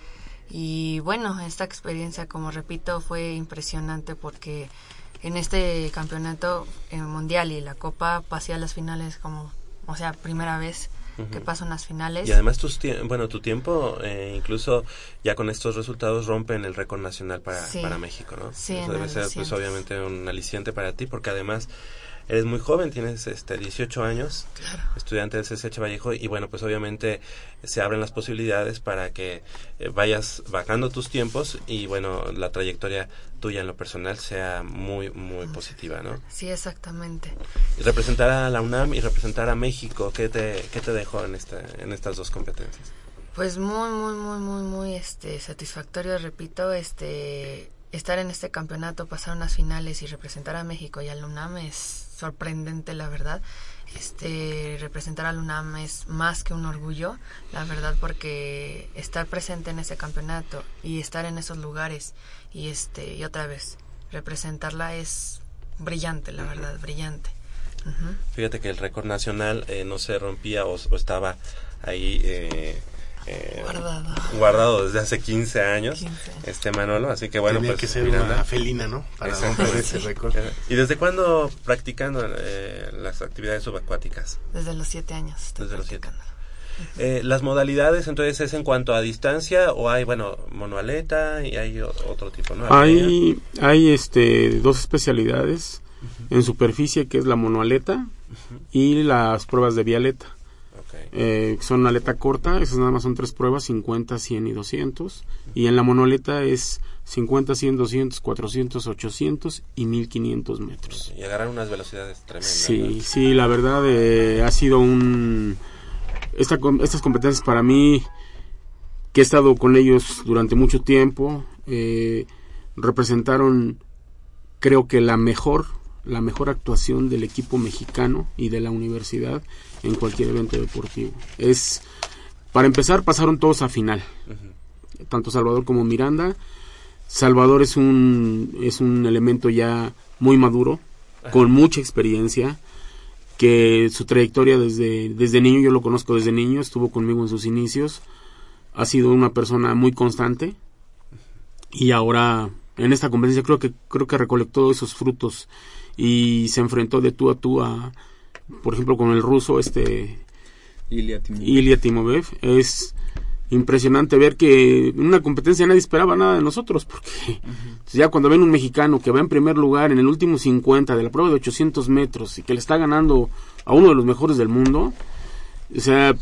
y bueno esta experiencia como repito fue impresionante porque en este campeonato eh, mundial y la copa pasé a las finales como o sea primera vez que paso en las finales Y además tus bueno, tu tiempo, eh, incluso ya con estos resultados, rompen el récord nacional para, Sí. para México, ¿no? Sí, Eso debe ser, pues, 200. obviamente un aliciente para ti, porque además eres muy joven, tienes este 18 años, Claro. estudiante del CCH Vallejo y bueno, pues obviamente se abren las posibilidades para que eh, vayas bajando tus tiempos y bueno, la trayectoria tuya en lo personal sea muy muy positiva, ¿no? Sí, exactamente. Y representar a la UNAM y representar a México, ¿qué te, qué te dejó en, esta, en estas dos competencias? Pues muy, muy, muy, muy, muy este, satisfactorio, repito, este, estar en este campeonato, pasar unas finales y representar a México y al UNAM es sorprendente, la verdad. Este, representar al UNAM es más que un orgullo, la verdad, porque estar presente en ese campeonato y estar en esos lugares y este, y otra vez, representarla es brillante, la verdad, brillante. Fíjate que el récord nacional eh, no se rompía o, o estaba ahí eh, eh, Guardado. guardado desde hace 15 años, 15. este Manolo, así que bueno, Tenía pues que ser Miranda. una felina, ¿no? Para romper ese récord. Eh, ¿Y desde cuándo practicando eh, las actividades subacuáticas? Desde los siete años. estoy Desde los siete. practicando. Eh, las modalidades entonces es en cuanto a distancia o hay, bueno, monoaleta y hay otro tipo, ¿no? Hay, hay este, dos especialidades en superficie, que es la monoaleta y las pruebas de vialeta. Eh, son aleta corta, esas nada más son tres pruebas, 50, 100 y 200. Y en la monoaleta es 50, 100, 200, 400, 800 y 1500 metros. Y agarrar unas velocidades tremendas. Sí, sí, la verdad eh, ha sido un... Esta, estas competencias para mí, que he estado con ellos durante mucho tiempo, eh, representaron creo que la mejor, la mejor actuación del equipo mexicano y de la universidad en cualquier evento deportivo. Es, para empezar, pasaron todos a final, tanto Salvador como Miranda. Salvador es un, es un elemento ya muy maduro, con mucha experiencia, que su trayectoria desde, desde niño, yo lo conozco desde niño, estuvo conmigo en sus inicios, ha sido una persona muy constante y ahora en esta competencia creo que creo que recolectó esos frutos y se enfrentó de tú a tú a por ejemplo con el ruso este Ilya Timov. Ilya Timovev es impresionante ver que en una competencia nadie esperaba nada de nosotros porque ya cuando ven un mexicano que va en primer lugar en el último 50 de la prueba de 800 metros y que le está ganando a uno de los mejores del mundo o sea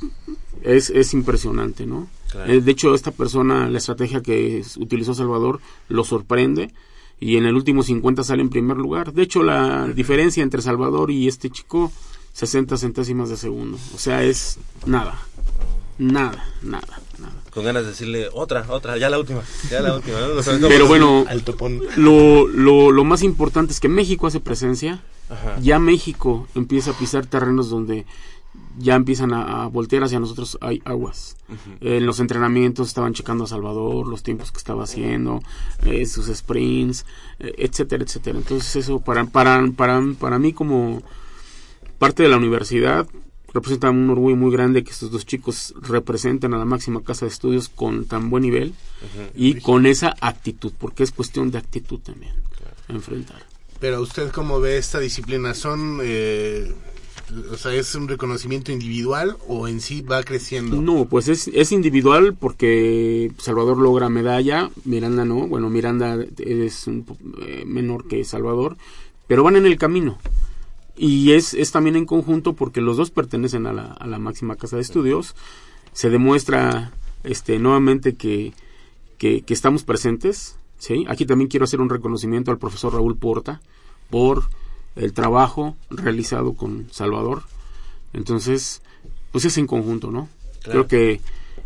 es, es impresionante no Claro. Eh, de hecho esta persona la estrategia que utilizó Salvador lo sorprende y en el último 50 sale en primer lugar de hecho la diferencia entre Salvador y este chico 60 centésimas de segundo o sea es nada nada nada Con ganas de decirle otra, otra, ya la última, ya la última. ¿no? Pero bueno, lo, lo, lo más importante es que México hace presencia. Ajá. Ya México empieza a pisar terrenos donde ya empiezan a, a voltear hacia nosotros hay aguas. En los entrenamientos estaban checando a Salvador, los tiempos que estaba haciendo, eh, sus sprints, eh, etcétera, etcétera. Entonces eso para, para, para, para mí como parte de la universidad representa un orgullo muy grande que estos dos chicos representen a la máxima casa de estudios con tan buen nivel y con esa actitud, porque es cuestión de actitud también, enfrentar. Pero usted cómo ve esta disciplina, son, eh, o sea, es un reconocimiento individual o en sí va creciendo. No, pues es, es individual porque Salvador logra medalla, Miranda no, bueno, Miranda es un eh, menor que Salvador, pero van en el camino. Y es, es también en conjunto porque los dos pertenecen a la, a la máxima casa de estudios. Se demuestra este, nuevamente que, que, que estamos presentes. ¿sí? Aquí también quiero hacer un reconocimiento al profesor Raúl Porta por el trabajo realizado con Salvador. Entonces, pues es en conjunto, ¿no? Claro. Creo que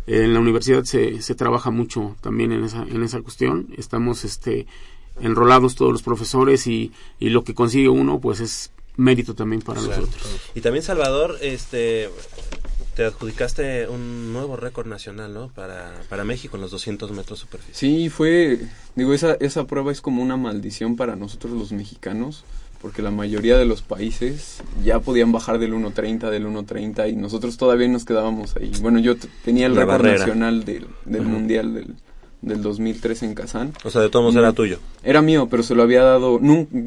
en la universidad se, se trabaja mucho también en esa, en esa cuestión. Estamos este, enrolados todos los profesores y, y lo que consigue uno, pues es mérito también para Claro. nosotros. Y también Salvador, este, te adjudicaste un nuevo récord nacional, ¿no? Para, para México en los 200 metros superficie. Sí, fue, digo, esa, esa prueba es como una maldición para nosotros los mexicanos, porque la mayoría de los países ya podían bajar del 1.30, del 1.30 y nosotros todavía nos quedábamos ahí. Bueno, yo tenía el récord nacional del, del. Mundial del, del 2003 en Kazán. O sea, de todos modos era tuyo. Era mío, pero se lo había dado,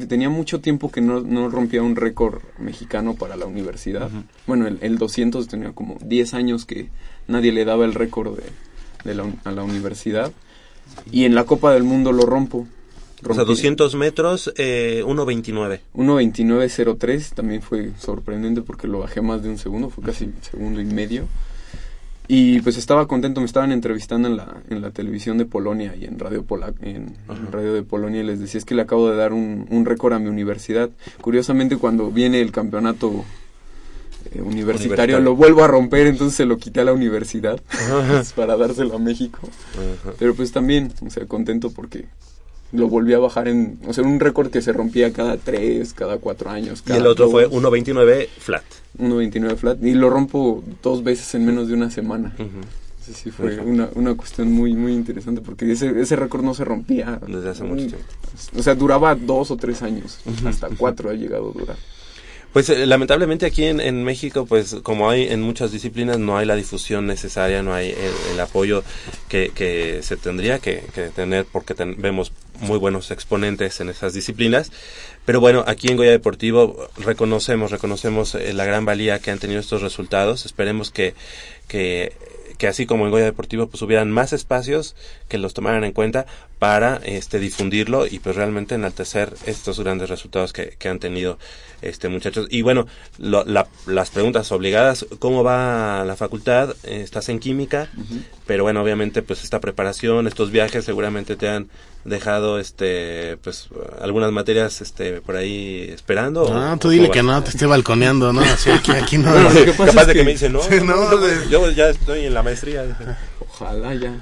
tenía mucho tiempo que no, no rompía un récord mexicano para la universidad. Bueno, el, el 200 tenía como 10 años que nadie le daba el récord de, de la, a la universidad. Y en la Copa del Mundo lo rompo. O sea, Rompí- 200 metros, eh, 1.29. 1.29.03 también fue sorprendente porque lo bajé más de un segundo, fue casi segundo y medio. Y pues estaba contento, me estaban entrevistando en la, en la televisión de Polonia y en Radio, Pola- en, en radio de Polonia y les decía, es que le acabo de dar un, un récord a mi universidad. Curiosamente cuando viene el campeonato eh, universitario, lo vuelvo a romper, entonces se lo quité a la universidad <laughs> para dárselo a México. Ajá. Pero pues también, o sea, contento porque lo volví a bajar en, o sea, un récord que se rompía cada tres, cada cuatro años. Y cada el otro fue dos. 1.29 flat. 1.29 flat y lo rompo dos veces en menos de una semana. Ese sí fue Perfecto. una, una cuestión muy muy interesante porque ese, ese récord no se rompía. Desde hace mucho tiempo. O sea, duraba dos o tres años, hasta cuatro ha llegado a durar. Pues eh, lamentablemente aquí en, en México, pues como hay en muchas disciplinas, no hay la difusión necesaria, no hay el, el apoyo que, que se tendría que, que tener porque ten- vemos muy buenos exponentes en esas disciplinas. Pero bueno, aquí en Goya Deportivo reconocemos, reconocemos eh, la gran valía que han tenido estos resultados. Esperemos que, que, que así como en Goya Deportivo, pues hubieran más espacios que los tomaran en cuenta para este difundirlo y pues realmente enaltecer estos grandes resultados que, que han tenido este muchachos. Y bueno, lo- la- las preguntas obligadas, ¿cómo va la facultad? Estás en química, pero bueno, obviamente pues esta preparación, estos viajes seguramente te han dejado este pues algunas materias este por ahí esperando. No, ¿o tú dile que no, te esté balconeando, ¿no? Así, aquí, aquí no. <laughs> Capaz es de que me dice, no, <laughs> Sí, no, no, no, de- yo ya estoy en la maestría. Ojalá ya.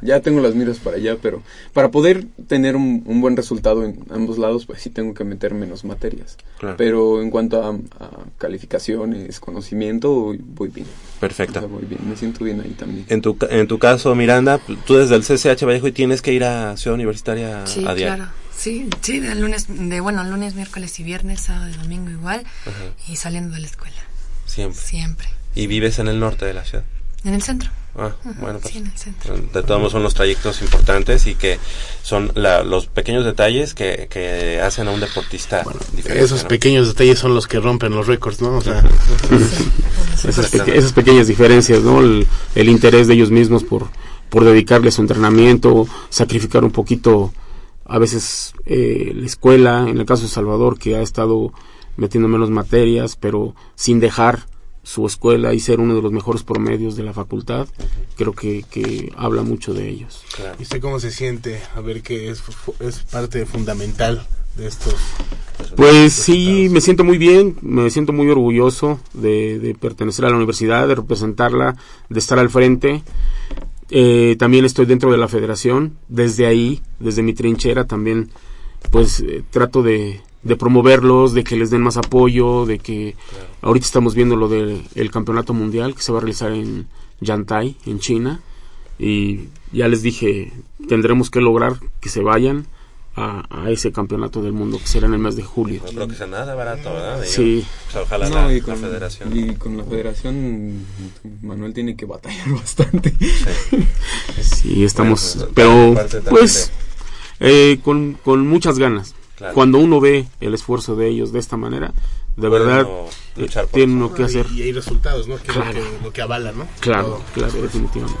Ya tengo las miras para allá, pero para poder tener un, un buen resultado en ambos lados, pues sí tengo que meter menos materias. Claro. Pero en cuanto a, a calificaciones, conocimiento, voy, bien. Perfecto. O sea, voy bien, me siento bien ahí también. En tu, ca- en tu caso, Miranda, tú desde el CCH Vallejo y tienes que ir a Ciudad Universitaria Sí, a diario. claro. Sí, sí, de lunes, de bueno, lunes, miércoles y viernes, sábado y domingo igual, Ajá. y saliendo de la escuela, Siempre. siempre. Y vives en el norte de la ciudad. En el centro. Ah, bueno, pues, sí, en el centro. de todos modos son los trayectos importantes y que son la- los pequeños detalles que, que hacen a un deportista diferente. Esos ¿no? pequeños detalles son los que rompen los récords, ¿no? O sea, <laughs> esas, peque- esas pequeñas diferencias, ¿no? El, el interés de ellos mismos por, por dedicarle su entrenamiento, sacrificar un poquito, a veces, eh, la escuela, en el caso de Salvador, que ha estado metiendo menos materias, pero sin dejar su escuela y ser uno de los mejores promedios de la facultad, creo que, que habla mucho de ellos. ¿Y usted cómo se siente? A ver que es, es parte fundamental de estos. Pues sí, me siento muy bien, me siento muy orgulloso de, de pertenecer a la universidad, de representarla, de estar al frente. Eh, también estoy dentro de la federación, desde ahí, desde mi trinchera también, pues eh, trato de, de promoverlos, de que les den más apoyo, de que ahorita estamos viendo lo del el campeonato mundial que se va a realizar en Yantai, en China, y ya les dije, tendremos que lograr que se vayan a, a ese campeonato del mundo que será en el mes de julio. No creo que sea nada barato, ¿verdad? Sí. o sea, ojalá No, la, y la con, federación. y con la federación, Manuel tiene que batallar <laughs> bastante. Sí, estamos, Bueno, pero parte también pues eh, con, con muchas ganas. Claro. Cuando uno ve el esfuerzo de ellos de esta manera, de verdad, eh, tiene uno que hacer. Y hay resultados, ¿no? Que es Claro. lo, que, lo que avala, ¿no? Claro, Todo. claro, definitivamente.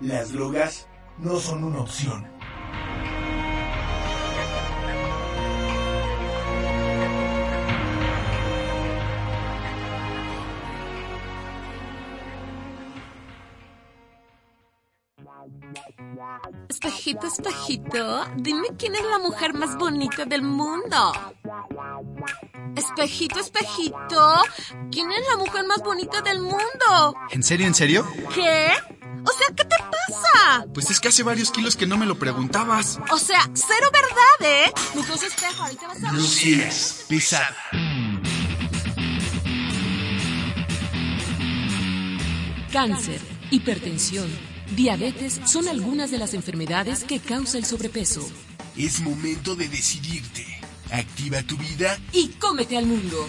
Las drogas no son una opción. Espejito, espejito, dime quién es la mujer más bonita del mundo. Espejito, espejito, ¿quién es la mujer más bonita del mundo? ¿En serio, en serio? ¿Qué? O sea, ¿qué te pasa? Pues es que hace varios kilos que no me lo preguntabas. O sea, cero verdad, ¿eh? Entonces, espejo, ahorita vas a ver. Lucieras, pesada. Cáncer, hipertensión, diabetes son algunas de las enfermedades que causa el sobrepeso. Es momento de decidirte. Activa tu vida Y cómete al mundo.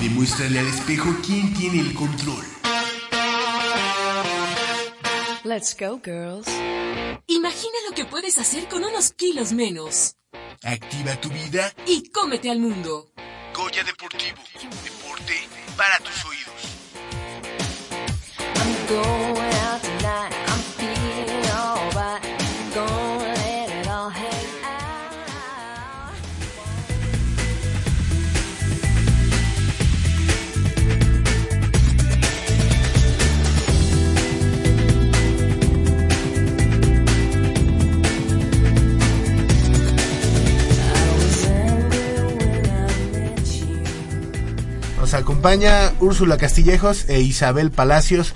Demuéstrale al espejo quién tiene el control. Let's go, girls. Imagina lo que puedes hacer con unos kilos menos. Activa tu vida Y cómete al mundo. Goya Deportivo. Deporte para tus oídos. Going acompaña Úrsula Castillejos e Isabel Palacios.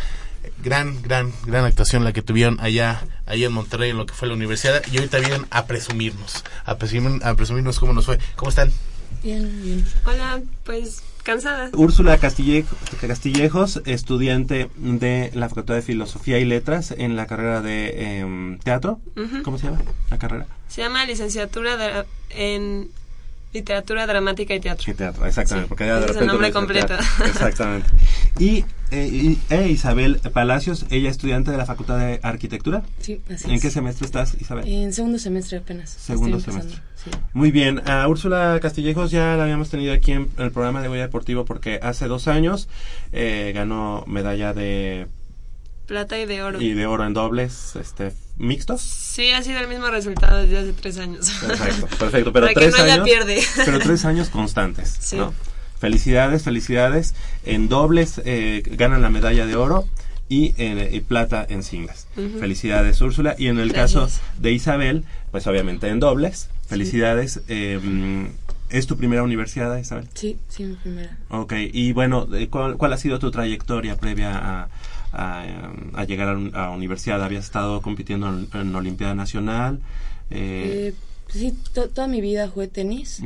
Gran, gran, gran actuación la que tuvieron allá, allá en Monterrey en lo que fue la universidad. Y ahorita vienen a presumirnos, a, presumir- a presumirnos cómo nos fue. ¿Cómo están? Bien, bien. Hola, pues cansada. Úrsula Castille- Castillejos, estudiante de la Facultad de Filosofía y Letras en la carrera de em, teatro. ¿Cómo se llama la carrera? Se llama licenciatura de- en literatura dramática y teatro. Sí, teatro, exactamente. Sí, porque ya de ese es el repente nombre completo. teatro. Exactamente. <laughs> Y, eh, y- e Isabel Palacios, ella estudiante de la Facultad de Arquitectura. Sí, así ¿En es. qué semestre estás, Isabel? En segundo semestre apenas. Segundo semestre. sí. Muy bien, a Úrsula Castillejos ya la habíamos tenido aquí en el programa de Goya Deportivo porque hace dos años eh, ganó medalla de Plata y de oro. y de oro en dobles este mixtos. Sí, ha sido el mismo resultado desde hace tres años. Perfecto, <laughs> perfecto, pero Para que tres no años, pierde. pero tres <laughs> años constantes, Sí. ¿no? Felicidades, felicidades. En dobles eh, ganan la medalla de oro y, en- y plata en singles. Felicidades, Úrsula. Y en el Gracias. caso de Isabel, pues obviamente en dobles. Felicidades. eh, ¿Es tu primera universidad, Isabel? Sí, sí, mi primera. Ok, y bueno, eh, ¿cuál, cuál ha sido tu trayectoria previa a, a, em, a llegar a, un- a universidad? ¿Habías estado compitiendo en, en Olimpiada Nacional? Eh, Eh, sí, to- toda mi vida jugué tenis,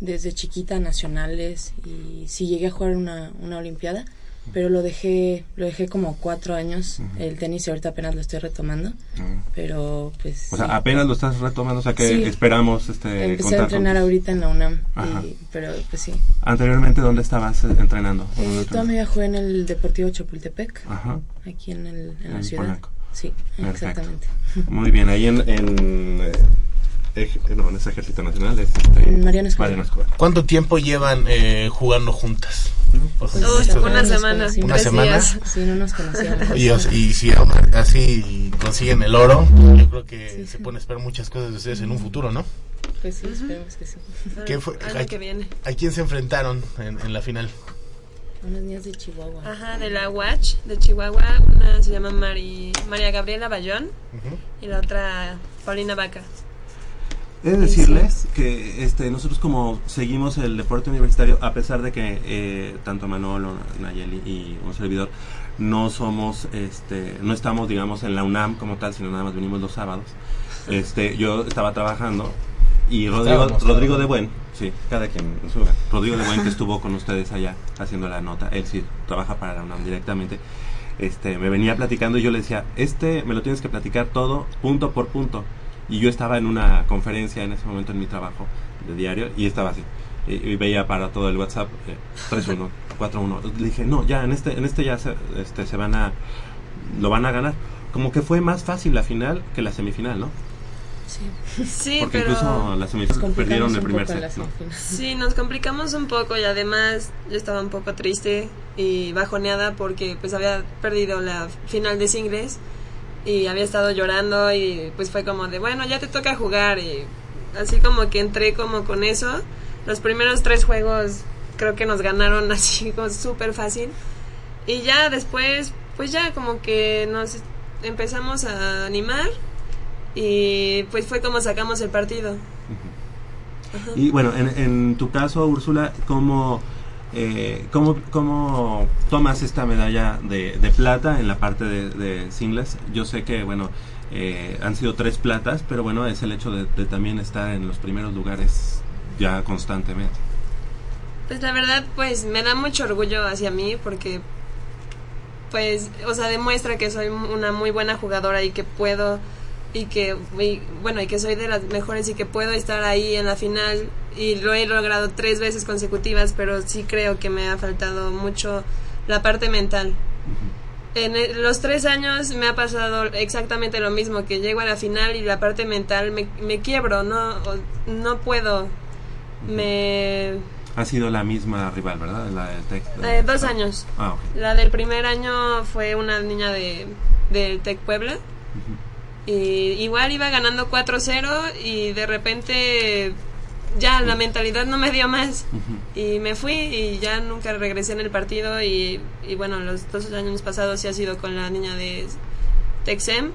desde chiquita nacionales y sí llegué a jugar una, una olimpiada, pero lo dejé, lo dejé como cuatro años, el tenis y ahorita apenas lo estoy retomando, Ujú. pero pues... O sea, sí. apenas lo estás retomando, o sea que Sí. esperamos este Empecé a con- entrenar ahorita en la UNAM, y- pero pues sí. Anteriormente, ¿dónde estabas eh, entrenando? ¿Dónde Eh, toda entrenabas? mi vida jugué en el Deportivo Chapultepec, Ajá. aquí en, el, en la En ciudad. Polanco. Sí, Perfecto. exactamente. Muy bien, ahí en... en eh, ej- no, en ese Ejército Nacional es... este, En Mariano Escobar. Mariano Escobar. ¿Cuánto tiempo llevan eh, jugando juntas? Pues, ejemplo, Uy, esto- una semana, Una tres semana. días. Sí, no nos conocíamos. Y, y si aún así consiguen el oro, yo creo que se pueden esperar muchas cosas de ustedes en un futuro, ¿no? Pues sí, esperemos que sí. ¿Qué fue? Año ¿A, que viene. a quién se enfrentaron en, en la final? Unas niñas de Chihuahua. Ajá, de la Watch de Chihuahua. Una se llama Mari, María Gabriela Bayón y la otra Paulina Vaca. He de decirles que este, nosotros como seguimos el deporte universitario, a pesar de que eh, tanto Manolo, Nayeli y un servidor no somos, este, no estamos, digamos, en la UNAM como tal, sino nada más venimos los sábados. Este, yo estaba trabajando y Rodrigo, Rodrigo de Buen, sí, cada quien en su lugar. Rodrigo de Buen que estuvo con ustedes allá haciendo la nota, él sí trabaja para la UNAM directamente. Este, me venía platicando y yo le decía, este me lo tienes que platicar todo punto por punto. Y yo estaba en una conferencia en ese momento en mi trabajo de diario y estaba así. Y, y veía para todo el WhatsApp eh, 3-1, 4-1. <laughs> Le dije, no, ya en este, en este ya se, este, se van a, lo van a ganar. Como que fue más fácil la final que la semifinal, ¿no? Sí. <laughs> Sí, Porque pero... incluso la semifinal Nos perdieron el primer set. <laughs> Sí, nos complicamos un poco y además yo estaba un poco triste y bajoneada porque pues había perdido la final de singles y había estado llorando y pues fue como de bueno ya te toca jugar y así como que entré como con eso. Los primeros tres juegos creo que nos ganaron <laughs> así como súper fácil y ya después pues ya como que nos empezamos a animar y pues fue como sacamos el partido. Y bueno, en, en tu caso, Úrsula, ¿cómo, eh, cómo, cómo tomas esta medalla de, de plata en la parte de, singles? Yo sé que, bueno, eh, han sido tres platas, pero bueno, es el hecho de, de también estar en los primeros lugares ya constantemente. Pues la verdad, pues me da mucho orgullo hacia mí porque, pues, o sea, demuestra que soy una muy buena jugadora y que puedo, y que, y, bueno, y que soy de las mejores y que puedo estar ahí en la final y lo he logrado tres veces consecutivas, pero sí creo que me ha faltado mucho la parte mental. En los tres años me ha pasado exactamente lo mismo, que llego a la final y la parte mental me, me quiebro, no, no puedo, me... Ha sido la misma rival, ¿verdad? La del Tec. Eh, dos años. Ah, ok. La del primer año fue una niña de del Tec Puebla. Y igual iba ganando 4-0 y de repente ya la mentalidad no me dio más. Y me fui y ya nunca regresé en el partido y, y bueno, los dos años pasados sí ha sido con la niña de Texem.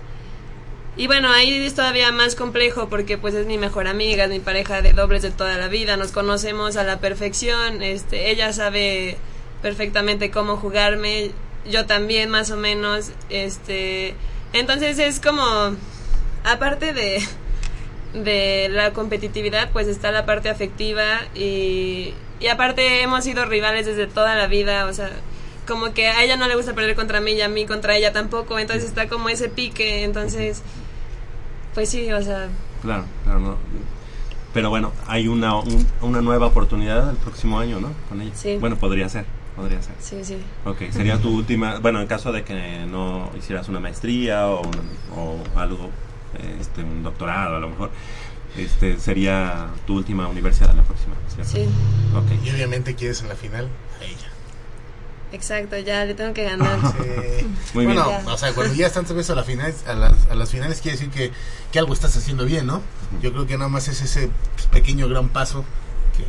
Y bueno, ahí es todavía más complejo porque pues es mi mejor amiga, es mi pareja de dobles de toda la vida, nos conocemos a la perfección, este, ella sabe perfectamente cómo jugarme, yo también más o menos, este, entonces es como, aparte de, de la competitividad, pues está la parte afectiva y, y aparte hemos sido rivales desde toda la vida, o sea, como que a ella no le gusta perder contra mí y a mí contra ella tampoco, entonces está como ese pique, entonces, pues sí, o sea, Claro, claro, no. Pero bueno, hay una, un- una nueva oportunidad el próximo año, ¿no? Con ella. Sí. Bueno, podría ser, podría ser. sí, sí. Ok, sería tu última, bueno, en caso de que no hicieras una maestría o, un- o algo, este, un doctorado a lo mejor, este, sería tu última universidad la próxima, ¿cierto? Sí. Ok. Y obviamente quieres en la final a ella. Exacto, ya le tengo que ganar. <laughs> Muy bueno, bien. o sea, cuando ya tantas veces a, la final, a, las, a las finales quiere decir que, que algo estás haciendo bien, ¿no? Yo creo que nada más es ese pequeño gran paso que,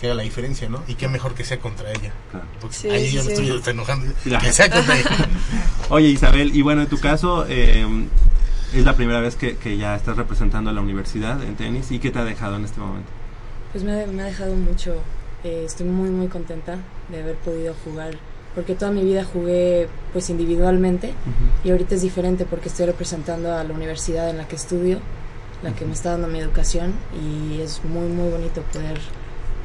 que la diferencia, ¿no? Y qué mejor que sea contra ella. Porque Sí, ahí sí, yo me sí. estoy enojando. Ya. Que sea contra ella. <laughs> Oye Isabel, y bueno, en tu caso, eh, es la primera vez que, que ya estás representando a la universidad en tenis, ¿y qué te ha dejado en este momento? Pues me ha, me ha dejado mucho. eh, estoy muy, muy contenta de haber podido jugar. Porque toda mi vida jugué pues individualmente y ahorita es diferente porque estoy representando a la universidad en la que estudio, la que me está dando mi educación y es muy, muy bonito poder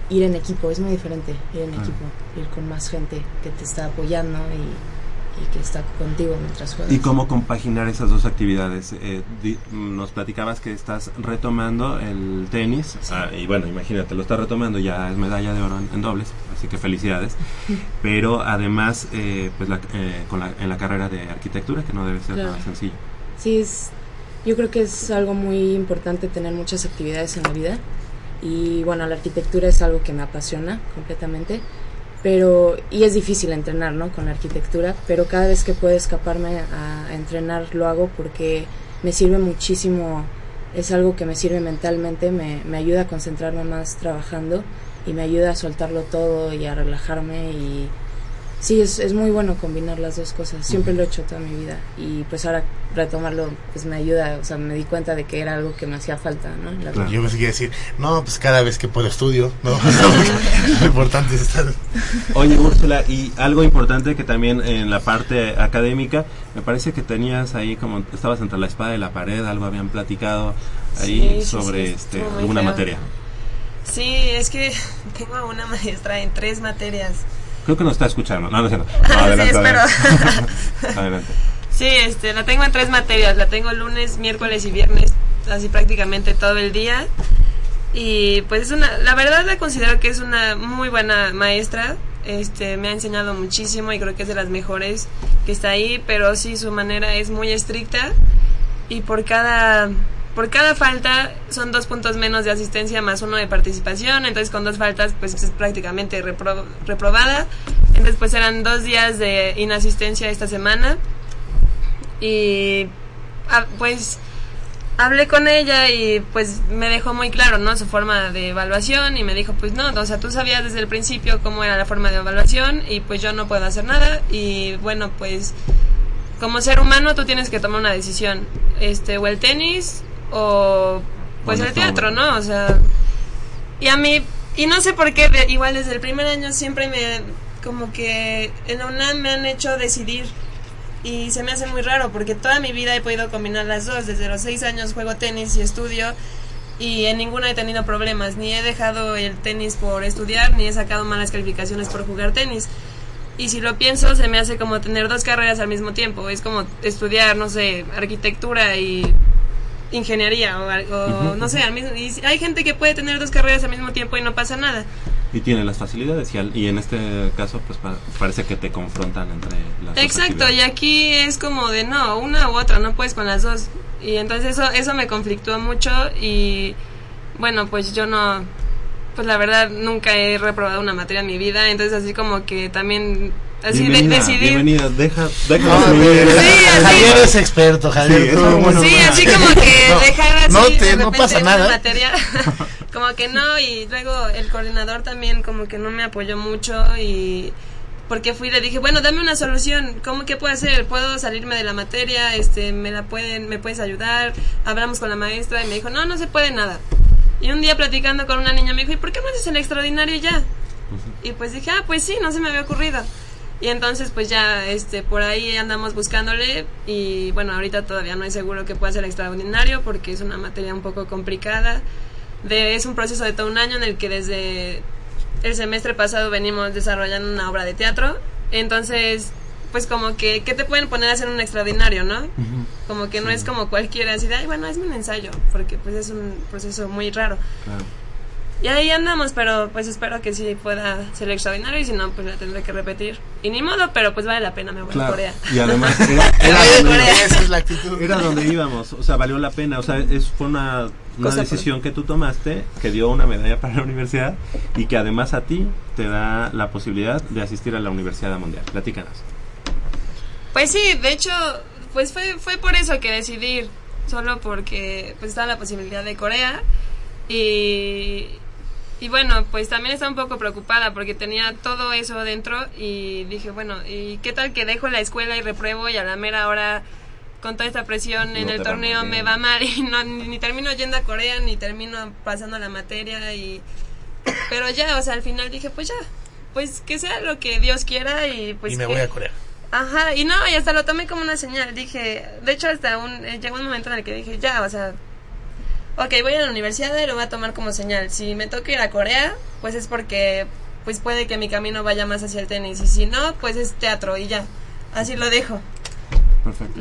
ir en equipo. Es muy diferente ir en Ah. equipo, ir con más gente que te está apoyando y, y que está contigo mientras juegas. ¿Y cómo compaginar esas dos actividades? Eh, di- nos platicabas que estás retomando el tenis, ah, y bueno, imagínate, lo estás retomando, ya es medalla de oro en, en dobles, así que felicidades. <laughs> Pero además, eh, pues la- eh, con la- en la carrera de arquitectura, que no debe ser Claro. nada sencillo. Sí, es, yo creo que es algo muy importante tener muchas actividades en la vida y bueno, la arquitectura es algo que me apasiona completamente, pero y es difícil entrenar, ¿no? Con la arquitectura, pero cada vez que puedo escaparme a, entrenar lo hago porque me sirve muchísimo, es algo que me sirve mentalmente, me, me ayuda a concentrarme más trabajando y me ayuda a soltarlo todo y a relajarme y Sí, es, es muy bueno combinar las dos cosas. Siempre lo he hecho toda mi vida. Y pues ahora retomarlo pues me ayuda. O sea, me di cuenta de que era algo que me hacía falta, ¿no? La verdad. Yo pensé que iba a decir, no, pues cada vez que puedo estudio, ¿no? <laughs> <laughs> Lo importante es estar... Oye, Úrsula, y algo importante que también en la parte académica, me parece que tenías ahí como, estabas entre la espada y la pared, algo habían platicado ahí Sí, sobre sí, este, alguna feo. materia. Sí, es que <laughs> tengo a una maestra en tres materias. Creo que nos está escuchando. No, no. <laughs> No, Sí, adelante, espero. adelante. <laughs> Adelante. Sí, este, la tengo en tres materias. La tengo lunes, miércoles y viernes, así prácticamente todo el día. Y pues es una, la verdad la considero que es una muy buena maestra. Este, me ha enseñado muchísimo y creo que es de las mejores que está ahí, pero sí su manera es muy estricta y por cada por cada falta son dos puntos menos de asistencia más uno de participación, entonces con dos faltas pues es prácticamente repro- reprobada. Entonces pues eran dos días de inasistencia esta semana y ah, pues hablé con ella y pues me dejó muy claro, ¿no? Su forma de evaluación y me dijo, pues no, o sea, tú sabías desde el principio cómo era la forma de evaluación y pues yo no puedo hacer nada y bueno, pues como ser humano tú tienes que tomar una decisión, este, o el tenis o pues el teatro. ¿no? O sea, y a mí, y no sé por qué, igual desde el primer año siempre me, como que en la UNAM me han hecho decidir. Y se me hace muy raro porque toda mi vida he podido combinar las dos. Desde los seis años juego tenis y estudio y en ninguna he tenido problemas. Ni he dejado el tenis por estudiar, ni he sacado malas calificaciones por jugar tenis. Y si lo pienso, se me hace como tener dos carreras al mismo tiempo. Es como estudiar, no sé, arquitectura y ingeniería o, al- o Ujú, no sé, al mismo, y hay gente que puede tener dos carreras al mismo tiempo y no pasa nada. Y tiene las facilidades y, al- y en este caso pues pa- parece que te confrontan entre las dos Exacto, y aquí es como de no, una u otra, no puedes con las dos. Y entonces eso, eso me conflictúa mucho y bueno, pues yo no, pues la verdad nunca he reprobado una materia en mi vida, entonces así como que también, así de, Bienvenida, decidir. bienvenida, deja, deja No, sí, así- Javier es experto, Javier. Sí, es bueno. Sí, así como que <laughs> No, dejar así no de te- no repente pasa nada. materia, <laughs> como que no, y luego el coordinador también como que no me apoyó mucho y porque fui y le dije, bueno, dame una solución, ¿cómo qué puedo hacer? ¿Puedo salirme de la materia? Este, me la pueden, me puedes ayudar? Hablamos con la maestra y me dijo, no, no se puede nada. Y un día platicando con una niña me dijo, ¿y por qué no haces el extraordinario ya? Y pues dije, ah, pues sí, no se me había ocurrido. Y entonces pues ya este por ahí andamos buscándole y bueno, ahorita todavía no es seguro que pueda ser extraordinario porque es una materia un poco complicada. De, es un proceso de todo un año en el que desde el semestre pasado venimos desarrollando una obra de teatro. Entonces, pues como que, ¿qué te pueden poner a hacer un extraordinario, no? Como que no es como cualquiera, así de, ay, bueno, es un ensayo, porque pues es un proceso muy raro. Claro. Y ahí andamos, pero pues espero que sí pueda ser extraordinario y si no, pues la tendré que repetir. Y ni modo, pero pues vale la pena, me voy a. Corea. Y además <laughs> era, era donde, Corea. Esa es la actitud. era donde íbamos, o sea, valió la pena, o sea, es, fue una, una por- decisión que tú tomaste que dio una medalla para la universidad y que además a ti te da la posibilidad de asistir a la Universidad Mundial. Platícanos. Pues sí, de hecho, pues fue, fue por eso que decidí ir, solo porque pues estaba la posibilidad de Corea y, y bueno, pues también estaba un poco preocupada porque tenía todo eso dentro y dije, bueno, ¿y qué tal que dejo la escuela y repruebo y a la mera hora con toda esta presión en No el te va torneo me va mal y no, ni, ni termino yendo a Corea ni termino pasando la materia y... <coughs> Pero ya, o sea, al final dije, pues ya, pues que sea lo que Dios quiera y pues y me que- voy a Corea. Ajá, y no, y hasta lo tomé como una señal. Dije, de hecho, hasta un, eh, llegó un momento en el que dije, ya, o sea, ok, voy a la universidad y lo voy a tomar como señal. Si me toca ir a Corea, pues es porque, pues puede que mi camino vaya más hacia el tenis. Y si no, pues es teatro y ya. Así lo dejo. Perfecto.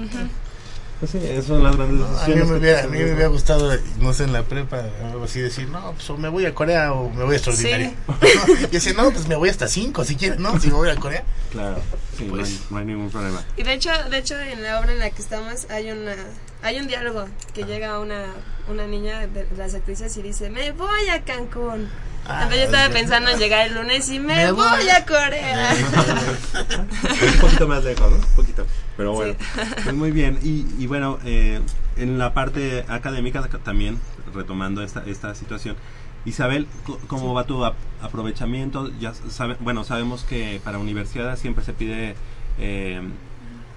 Pues sí, esas son las grandes A mí, decisiones. me que hubiera, a mí me ¿no? hubiera gustado, no sé, en la prepa, algo así, decir, no, pues o me voy a Corea o me voy a extraordinario. <laughs> y decir, no, pues me voy hasta cinco si quieres, ¿no? Si me voy a Corea. Claro, sí, no, hay, no hay ningún problema. Y de hecho, de hecho en la obra en la que estamos hay una hay un diálogo que llega una una niña de las actrices y dice, "Me voy a Cancún." Ah, Entonces yo estaba pensando en llegar el lunes y me, Me voy, voy. a Corea. <laughs> un poquito más lejos, ¿no? Un poquito. Pero bueno, pues muy bien. Y, y bueno, eh, en la parte académica también, retomando esta, esta situación, Isabel, ¿cómo va tu ap- aprovechamiento? Ya sabe, bueno, sabemos que para universidad siempre se pide eh,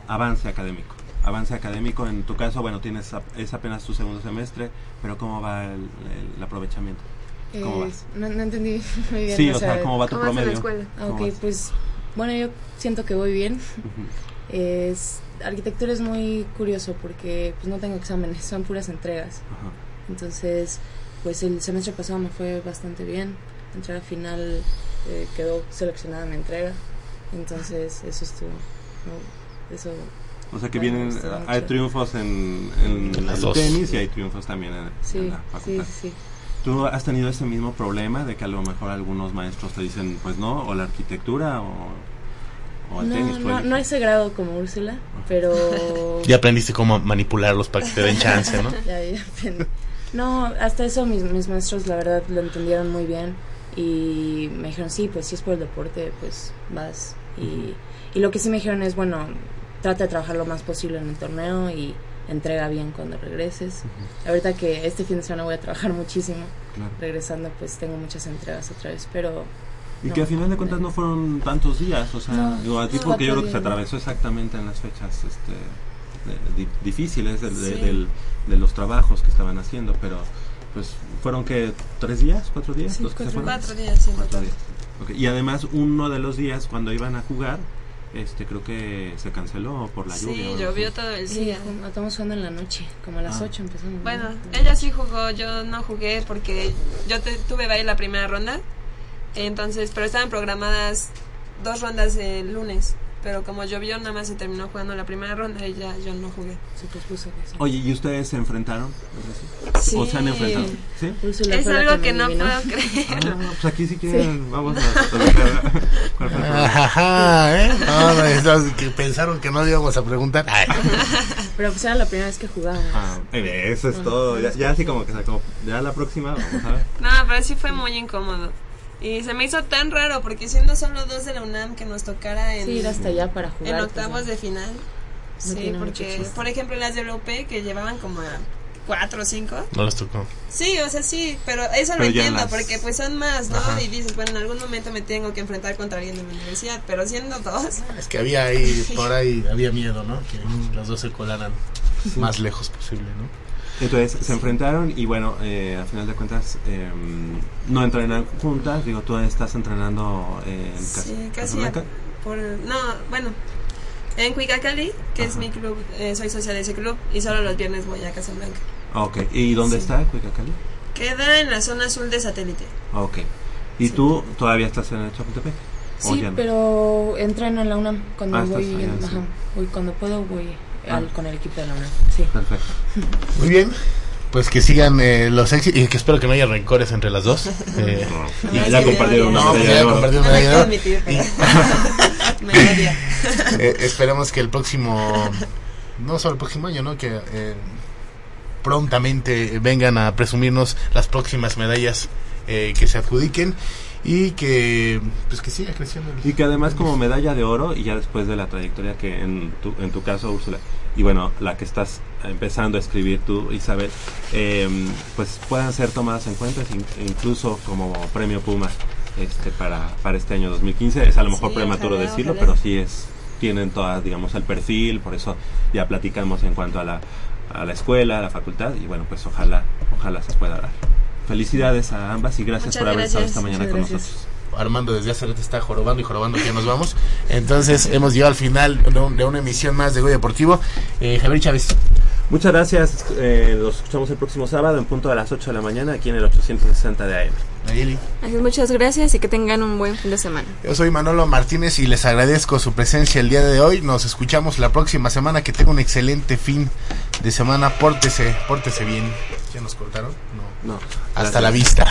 avance académico. Avance académico, en tu caso, bueno, tienes es apenas tu segundo semestre, pero ¿cómo va el, el- el aprovechamiento? ¿Cómo Eh, vas? no, no entendí <laughs> muy bien. Sí, o sea, ¿cómo va tu ¿cómo vas en la promedio? escuela? ¿Cómo ok, vas? pues bueno, yo siento que voy bien. Ujú. Es, arquitectura es muy curioso porque pues no tengo exámenes, son puras entregas. Ajá. Entonces, pues el semestre pasado me fue bastante bien. La entrega final eh, quedó seleccionada mi entrega. Entonces, eso estuvo. no, eso. O sea que bueno, vienen, hay triunfos en, en Las el dos. tenis y hay triunfos también en, en Sí, la facultad. sí, sí. ¿Tú has tenido ese mismo problema de que a lo mejor algunos maestros te dicen, pues no, o la arquitectura o, o el No, tenis? no, eliges? no a ese grado como Úrsula, pero. <laughs> Ya aprendiste cómo manipularlos para que te den chance, ¿no? <laughs> Ya, ya aprendí. No, hasta eso mis, mis maestros la verdad lo entendieron muy bien y me dijeron, sí, pues si es por el deporte, pues vas. Y, y lo que sí me dijeron es, bueno, trata de trabajar lo más posible en el torneo y entrega bien cuando regreses. Ahorita que este fin de semana voy a trabajar muchísimo, Claro. regresando pues tengo muchas entregas otra vez, pero Y No. que a final de cuentas no fueron tantos días, o sea, No, digo, a ti no, porque yo cuatro creo que se atravesó exactamente en las fechas este, de- di- difíciles de, Sí. del- de los trabajos que estaban haciendo, pero pues fueron que tres días, cuatro días, Sí, los que se cuatro- fueron. cuatro días, Cuatro días. Ok, Y además uno de los días cuando iban a jugar, este creo que se canceló por la Sí, lluvia. algo llovió todo el Sí, día. ju- estamos jugando en la noche, como a las Ah. 8 empezamos. ¿no? Bueno, ella sí jugó, yo no jugué porque yo te- tuve baile la primera ronda. Entonces, pero estaban programadas dos rondas el lunes. Pero como llovió, nada más se terminó jugando la primera ronda y ya yo no jugué. Se pospuso. Oye, ¿y ustedes se enfrentaron? Sí. ¿O se han enfrentado? ¿Sí? Es algo que no eliminó. puedo creer. Ah, pues aquí si quieren, vamos a platicar. ¿Cuál fue el problema? Ajá, ¿eh? No, no, esas que pensaron que no íbamos a preguntar. Ay. Pero pues era la primera vez que jugábamos. Ah, eso es todo. Ya, ya así como que sacó. Ya la próxima, vamos a ver. No, pero sí fue muy incómodo. Y se me hizo tan raro porque siendo solo dos de la UNAM que nos tocara en, Sí, ir hasta allá para jugar, en pues, octavos de final. No sí, porque, por ejemplo, las de WP que llevaban como a cuatro o cinco. No les tocó. Sí, o sea, sí, pero eso Pero lo entiendo las- porque pues son más, ¿no? Ajá. Y dices, bueno, en algún momento me tengo que enfrentar contra alguien de mi universidad, pero siendo dos. Es que había ahí, <laughs> por ahí, había miedo, ¿no? Que los dos se colaran Sí. más lejos posible, ¿no? Entonces se enfrentaron y bueno, eh, a final de cuentas eh, no entrenan juntas. Digo, tú estás entrenando eh, en Sí, casi. Casablanca. Por, no, bueno, en Cuicacali, que es mi club, eh, soy socia de ese club y solo los viernes voy a Casablanca. Ok, ¿y dónde Sí. está Cuicacali? Queda en la zona azul de satélite. Ok. ¿Y tú todavía estás en el Chapultepec? ¿O Sí, no? pero entreno en la UNAM. Cuando Ah, voy, allá, sí. ajá, voy, cuando puedo voy Ah. al- con el equipo de la UNAM. Sí. Perfecto. <laughs> Muy bien. Pues que sigan eh, los éxitos y que espero que no haya rencores entre las dos. <laughs> Eh, No, ya- ya compartieron una No, <laughs> medalla. Eh, esperemos que el próximo, no solo el próximo año, ¿no? Que eh, prontamente vengan a presumirnos las próximas medallas eh, que se adjudiquen y que pues que siga creciendo. el- Y que además como medalla de oro y ya después de la trayectoria que en tu, en tu caso, Úrsula, y bueno, la que estás empezando a escribir tú, Isabel, eh, pues puedan ser tomadas en cuenta in- incluso como premio Puma este para, para este año 2015. Es a lo mejor Sí, prematuro ojalá, decirlo, ojalá. pero sí es tienen todas, digamos, el perfil, por eso ya platicamos en cuanto a la, a la escuela, a la facultad, y bueno, pues ojalá, ojalá se pueda dar. Felicidades a ambas y gracias Muchas por haber estado esta mañana muchas con gracias. nosotros. Armando desde hace rato está jorobando y jorobando que ya nos vamos. Entonces hemos llegado al final de, un- de una emisión más de Goya Deportivo. Eh, Javier Chávez. Muchas gracias. eh, los escuchamos el próximo sábado en punto a las 8 de la mañana aquí en el 860 de AM. Nayeli. Muchas gracias y que tengan un buen fin de semana. Yo soy Manolo Martínez y les agradezco su presencia el día de hoy. Nos escuchamos la próxima semana. Que tenga un excelente fin de semana. Pórtese, pórtese bien. ¿Ya nos cortaron? No. No. Hasta la vista.